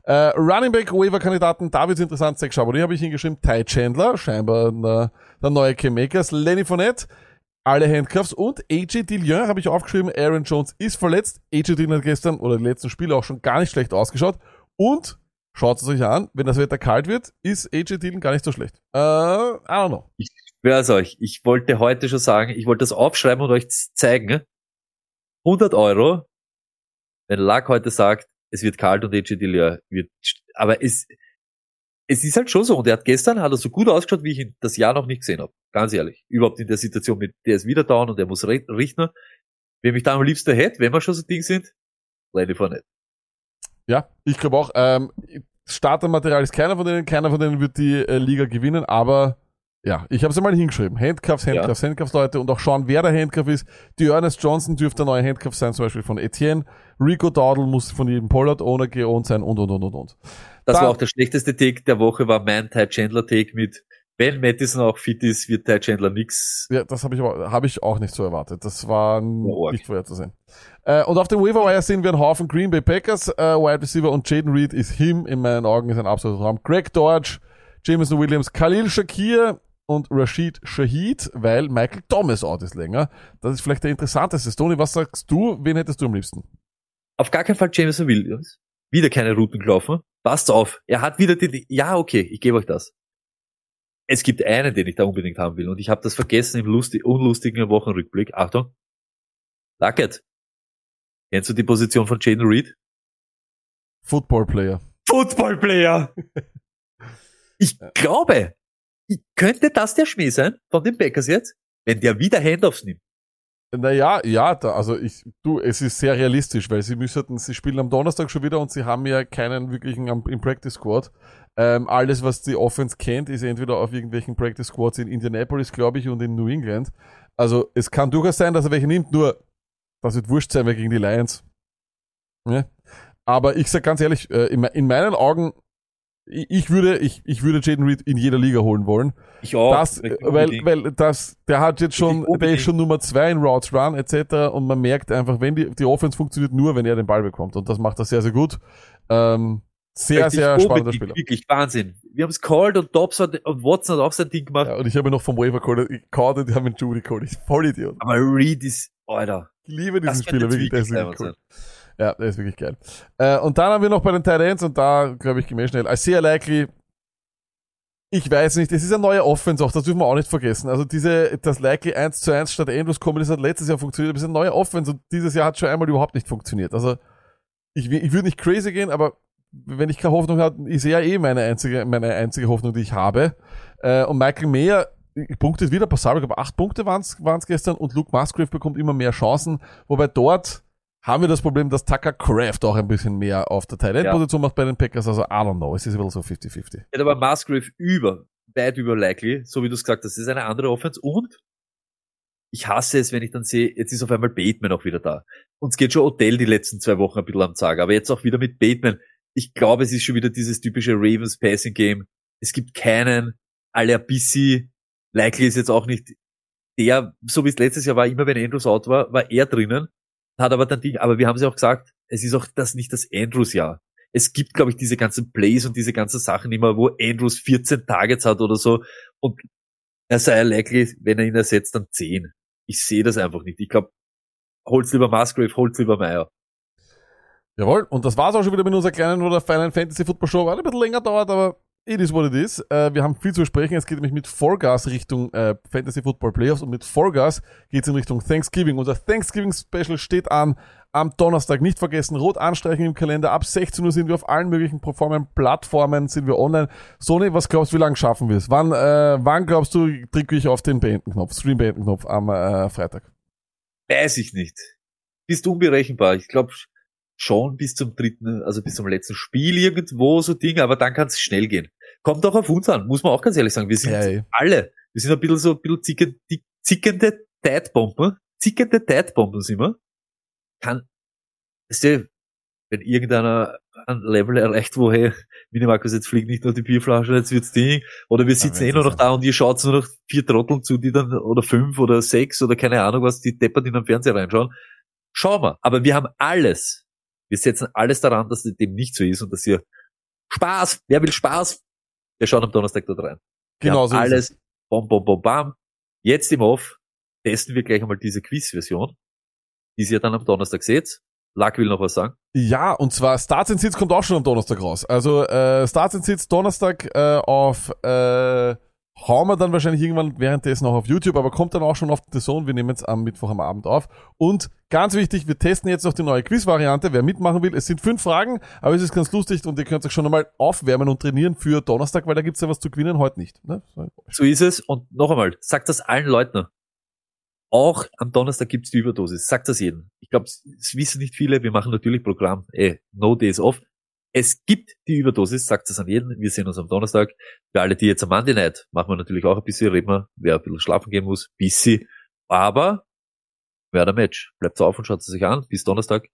Äh, Running Back Waiver-Kandidaten, da wird's interessant. Zach Chabot, habe ich hingeschrieben. Ty Chandler, scheinbar der, der neue K-Makers. Lenny Fournette, alle Handcuffs. Und AJ Dillon habe ich aufgeschrieben. Aaron Jones ist verletzt. AJ Dillon hat gestern oder die letzten Spiele auch schon gar nicht schlecht ausgeschaut. Und schaut es euch an, wenn das Wetter kalt wird, ist AJ Dillon gar nicht so schlecht. Äh, I don't know. ich schwör's euch, ich wollte heute schon sagen, ich wollte das aufschreiben und euch zeigen. 100 Euro, wenn Luck heute sagt, es wird kalt und Dillon wird, aber es, es ist halt schon so. Und er hat gestern, hat er so gut ausgeschaut, wie ich ihn das Jahr noch nicht gesehen habe. Ganz ehrlich. Überhaupt in der Situation mit, der ist wieder down und der muss richten. Wer mich da am liebsten hätte, wenn wir schon so Ding sind, Lenny Fournette. Ja, ich glaube auch. Ähm, Startermaterial ist keiner von denen, keiner von denen wird die äh, Liga gewinnen, aber ja, ich habe es einmal hingeschrieben. Handcuffs, Handcuffs, Handcuffs, Leute und auch schauen, wer der Handcuff ist. Die Ernest Johnson dürfte der neue Handcuff sein, zum Beispiel von Etienne. Rico Dowdle muss von jedem Pollard Owner geowned sein und und und und und. Das Da- war auch der schlechteste Take der Woche, war mein Ty Chandler Take mit, wenn Madison auch fit ist, wird Ty Chandler nix. Ja, das habe ich aber habe ich auch nicht so erwartet. Das war arg. nicht vorherzusehen. Äh, und auf dem Waiver Wire sehen wir einen Haufen Green Bay Packers, äh, Wide Receiver und Jaden Reed ist him in meinen Augen ist ein absoluter Traum. Greg Dodge, Jameson Williams, Khalil Shakir und Rashid Shahid, weil Michael Thomas out ist länger. Das ist vielleicht der interessanteste. Tony, was sagst du? Wen hättest du am liebsten? Auf gar keinen Fall Jameson Williams. Wieder keine Routen gelaufen. Passt auf. Er hat wieder die, ja, okay, ich gebe euch das. Es gibt einen, den ich da unbedingt haben will und ich habe das vergessen im lustig, unlustigen Wochenrückblick. Achtung. Luckett. Kennst du die Position von Jaden Reed? Football Player. Football Player. Ich glaube, ich- könnte das der Schmäh sein von den Packers jetzt, wenn der wieder Handoffs nimmt. Naja, ja, da, also ich, du, es ist sehr realistisch, weil sie müssten, sie spielen am Donnerstag schon wieder und sie haben ja keinen wirklichen im Practice Squad. Ähm, alles, was die Offense kennt, ist entweder auf irgendwelchen Practice Squads in Indianapolis, glaube ich, und in New England. Also es kann durchaus sein, dass er welche nimmt, nur das wird wurscht sein, wer gegen die Lions. Ja? Aber ich sag ganz ehrlich, äh, in meinen Augen, ich, würde, ich, ich würde Jaden Reed in jeder Liga holen wollen. Ich auch. Das, äh, weil, weil das, der hat jetzt schon, der ist schon Nummer zwei in Routes Run etc. Und man merkt einfach, wenn die, die Offense funktioniert nur, wenn er den Ball bekommt. Und das macht er sehr, sehr gut. Ähm, sehr, sehr spannender Spieler. Wirklich Wahnsinn. Wir haben es called und Dobbs hat, und Watson hat auch sein Ding gemacht. Ja, und ich habe ihn noch vom Waiver geholt, ich called, die haben ihn Judy geholt. Ich voll Idiot. Aber Reed ist, Alter. Ich liebe diesen Spieler, wirklich, der ist wirklich cool. Ja, der ist wirklich geil. Äh, und dann haben wir noch bei den Tight Ends und da, glaube ich, gemäß schnell. Sehr likely. Ich weiß nicht, es ist ein neuer Offense auch, das dürfen wir auch nicht vergessen. Also diese, das likely 1 zu 1 statt Andrews kommen, das hat letztes Jahr funktioniert, aber es ist ein neuer Offense und dieses Jahr hat schon einmal überhaupt nicht funktioniert. Also, ich, ich würde nicht crazy gehen, aber wenn ich keine Hoffnung habe, ist er eh meine einzige, meine einzige Hoffnung, die ich habe. Äh, und Michael Mayer punktet wieder passabel, aber acht Punkte waren es gestern und Luke Musgrave bekommt immer mehr Chancen, wobei dort haben wir das Problem, dass Tucker Craft auch ein bisschen mehr auf der Tight End Position macht bei den Packers, also I don't know, es ist ein bisschen so 50-50. Er hat aber Musgrave über. weit über likely, so wie du es gesagt hast. Das ist eine andere Offense und ich hasse es, wenn ich dann sehe, jetzt ist auf einmal Bateman auch wieder da. Uns geht schon Odell die letzten zwei Wochen ein bisschen am Tag, aber jetzt auch wieder mit Bateman. Ich glaube, es ist schon wieder dieses typische Ravens Passing Game. Es gibt keinen, alle ein bisschen, likely ist jetzt auch nicht der, so wie es letztes Jahr war, immer wenn Andrews out war, war er drinnen, hat aber dann die, aber wir haben ja auch gesagt, es ist auch das nicht das Andrews-Jahr. Es gibt, glaube ich, diese ganzen Plays und diese ganzen Sachen immer, wo Andrews 14 Targets hat oder so und er sei likely, wenn er ihn ersetzt, dann 10. Ich sehe das einfach nicht. Ich glaube, holt's lieber Musgrave, holt's lieber Meyer. Jawohl, und das war's auch schon wieder mit unserer kleinen oder feinen Fantasy Football Show. War ein bisschen länger dauert, aber it is what it is. Äh, wir haben viel zu besprechen. Es geht nämlich mit Vollgas Richtung äh, Fantasy Football Playoffs und mit Vollgas geht's in Richtung Thanksgiving. Unser Thanksgiving Special steht an am Donnerstag. Nicht vergessen, rot anstreichen im Kalender. Ab 16 Uhr sind wir auf allen möglichen Plattformen, Plattformen sind wir online. Sony, was glaubst du, wie lange schaffen wir es? Wann, äh, wann glaubst du, drücke ich auf den Beenden-Knopf, Stream-Beenden-Knopf am äh, Freitag? Weiß ich nicht. Bist unberechenbar. Ich glaube schon bis zum dritten, also bis zum letzten Spiel irgendwo so Dinge, aber dann kann es schnell gehen. Kommt auch auf uns an, muss man auch ganz ehrlich sagen. Wir sind Ja, alle, wir sind ein bisschen so ein bisschen zickende, zickende Zeitbomben, zickende Zeitbomben sind wir. Kann, weißt du, wenn irgendeiner ein Level erreicht, wo, hey, Minimarkus, jetzt fliegt nicht nur die Bierflasche, jetzt wird's Ding, oder wir sitzen wenn eh nur noch da und ihr schaut nur noch vier Trotteln zu, die dann, oder fünf oder sechs oder keine Ahnung was, die deppert in den Fernseher reinschauen. Schauen wir. Aber wir haben alles. Wir setzen alles daran, dass dem nicht so ist und dass ihr Spaß, wer will Spaß, der schaut am Donnerstag dort rein. Wir Genau so ist alles, bom, bom, bom, bam. Jetzt im Off testen wir gleich einmal diese Quiz-Version, die ihr dann am Donnerstag seht. Luck will noch was sagen. Ja, und zwar Starts and Sits kommt auch schon am Donnerstag raus. Also äh, Starts and Sits Donnerstag äh, auf äh, hauen wir dann wahrscheinlich irgendwann währenddessen auch auf YouTube, aber kommt dann auch schon auf The Zone. Wir nehmen jetzt am Mittwoch am Abend auf. Und ganz wichtig, wir testen jetzt noch die neue Quiz-Variante. Wer mitmachen will, es sind fünf Fragen, aber es ist ganz lustig und ihr könnt euch schon einmal aufwärmen und trainieren für Donnerstag, weil da gibt's ja was zu gewinnen, heute nicht. Ne? So. Ist es. Und noch einmal, sagt das allen Leuten. Auch am Donnerstag gibt's die Überdosis. Sagt das jedem. Ich glaube, es wissen nicht viele. Wir machen natürlich Programm. Eh, no days off. Es gibt die Überdosis. Sagt das an jeden. Wir sehen uns am Donnerstag. Für alle, die jetzt am Monday Night, machen wir natürlich auch ein bisschen, reden wir, wer ein bisschen schlafen gehen muss, bisschen. Aber, wer der Match. Bleibt auf und schaut es sich an. Bis Donnerstag.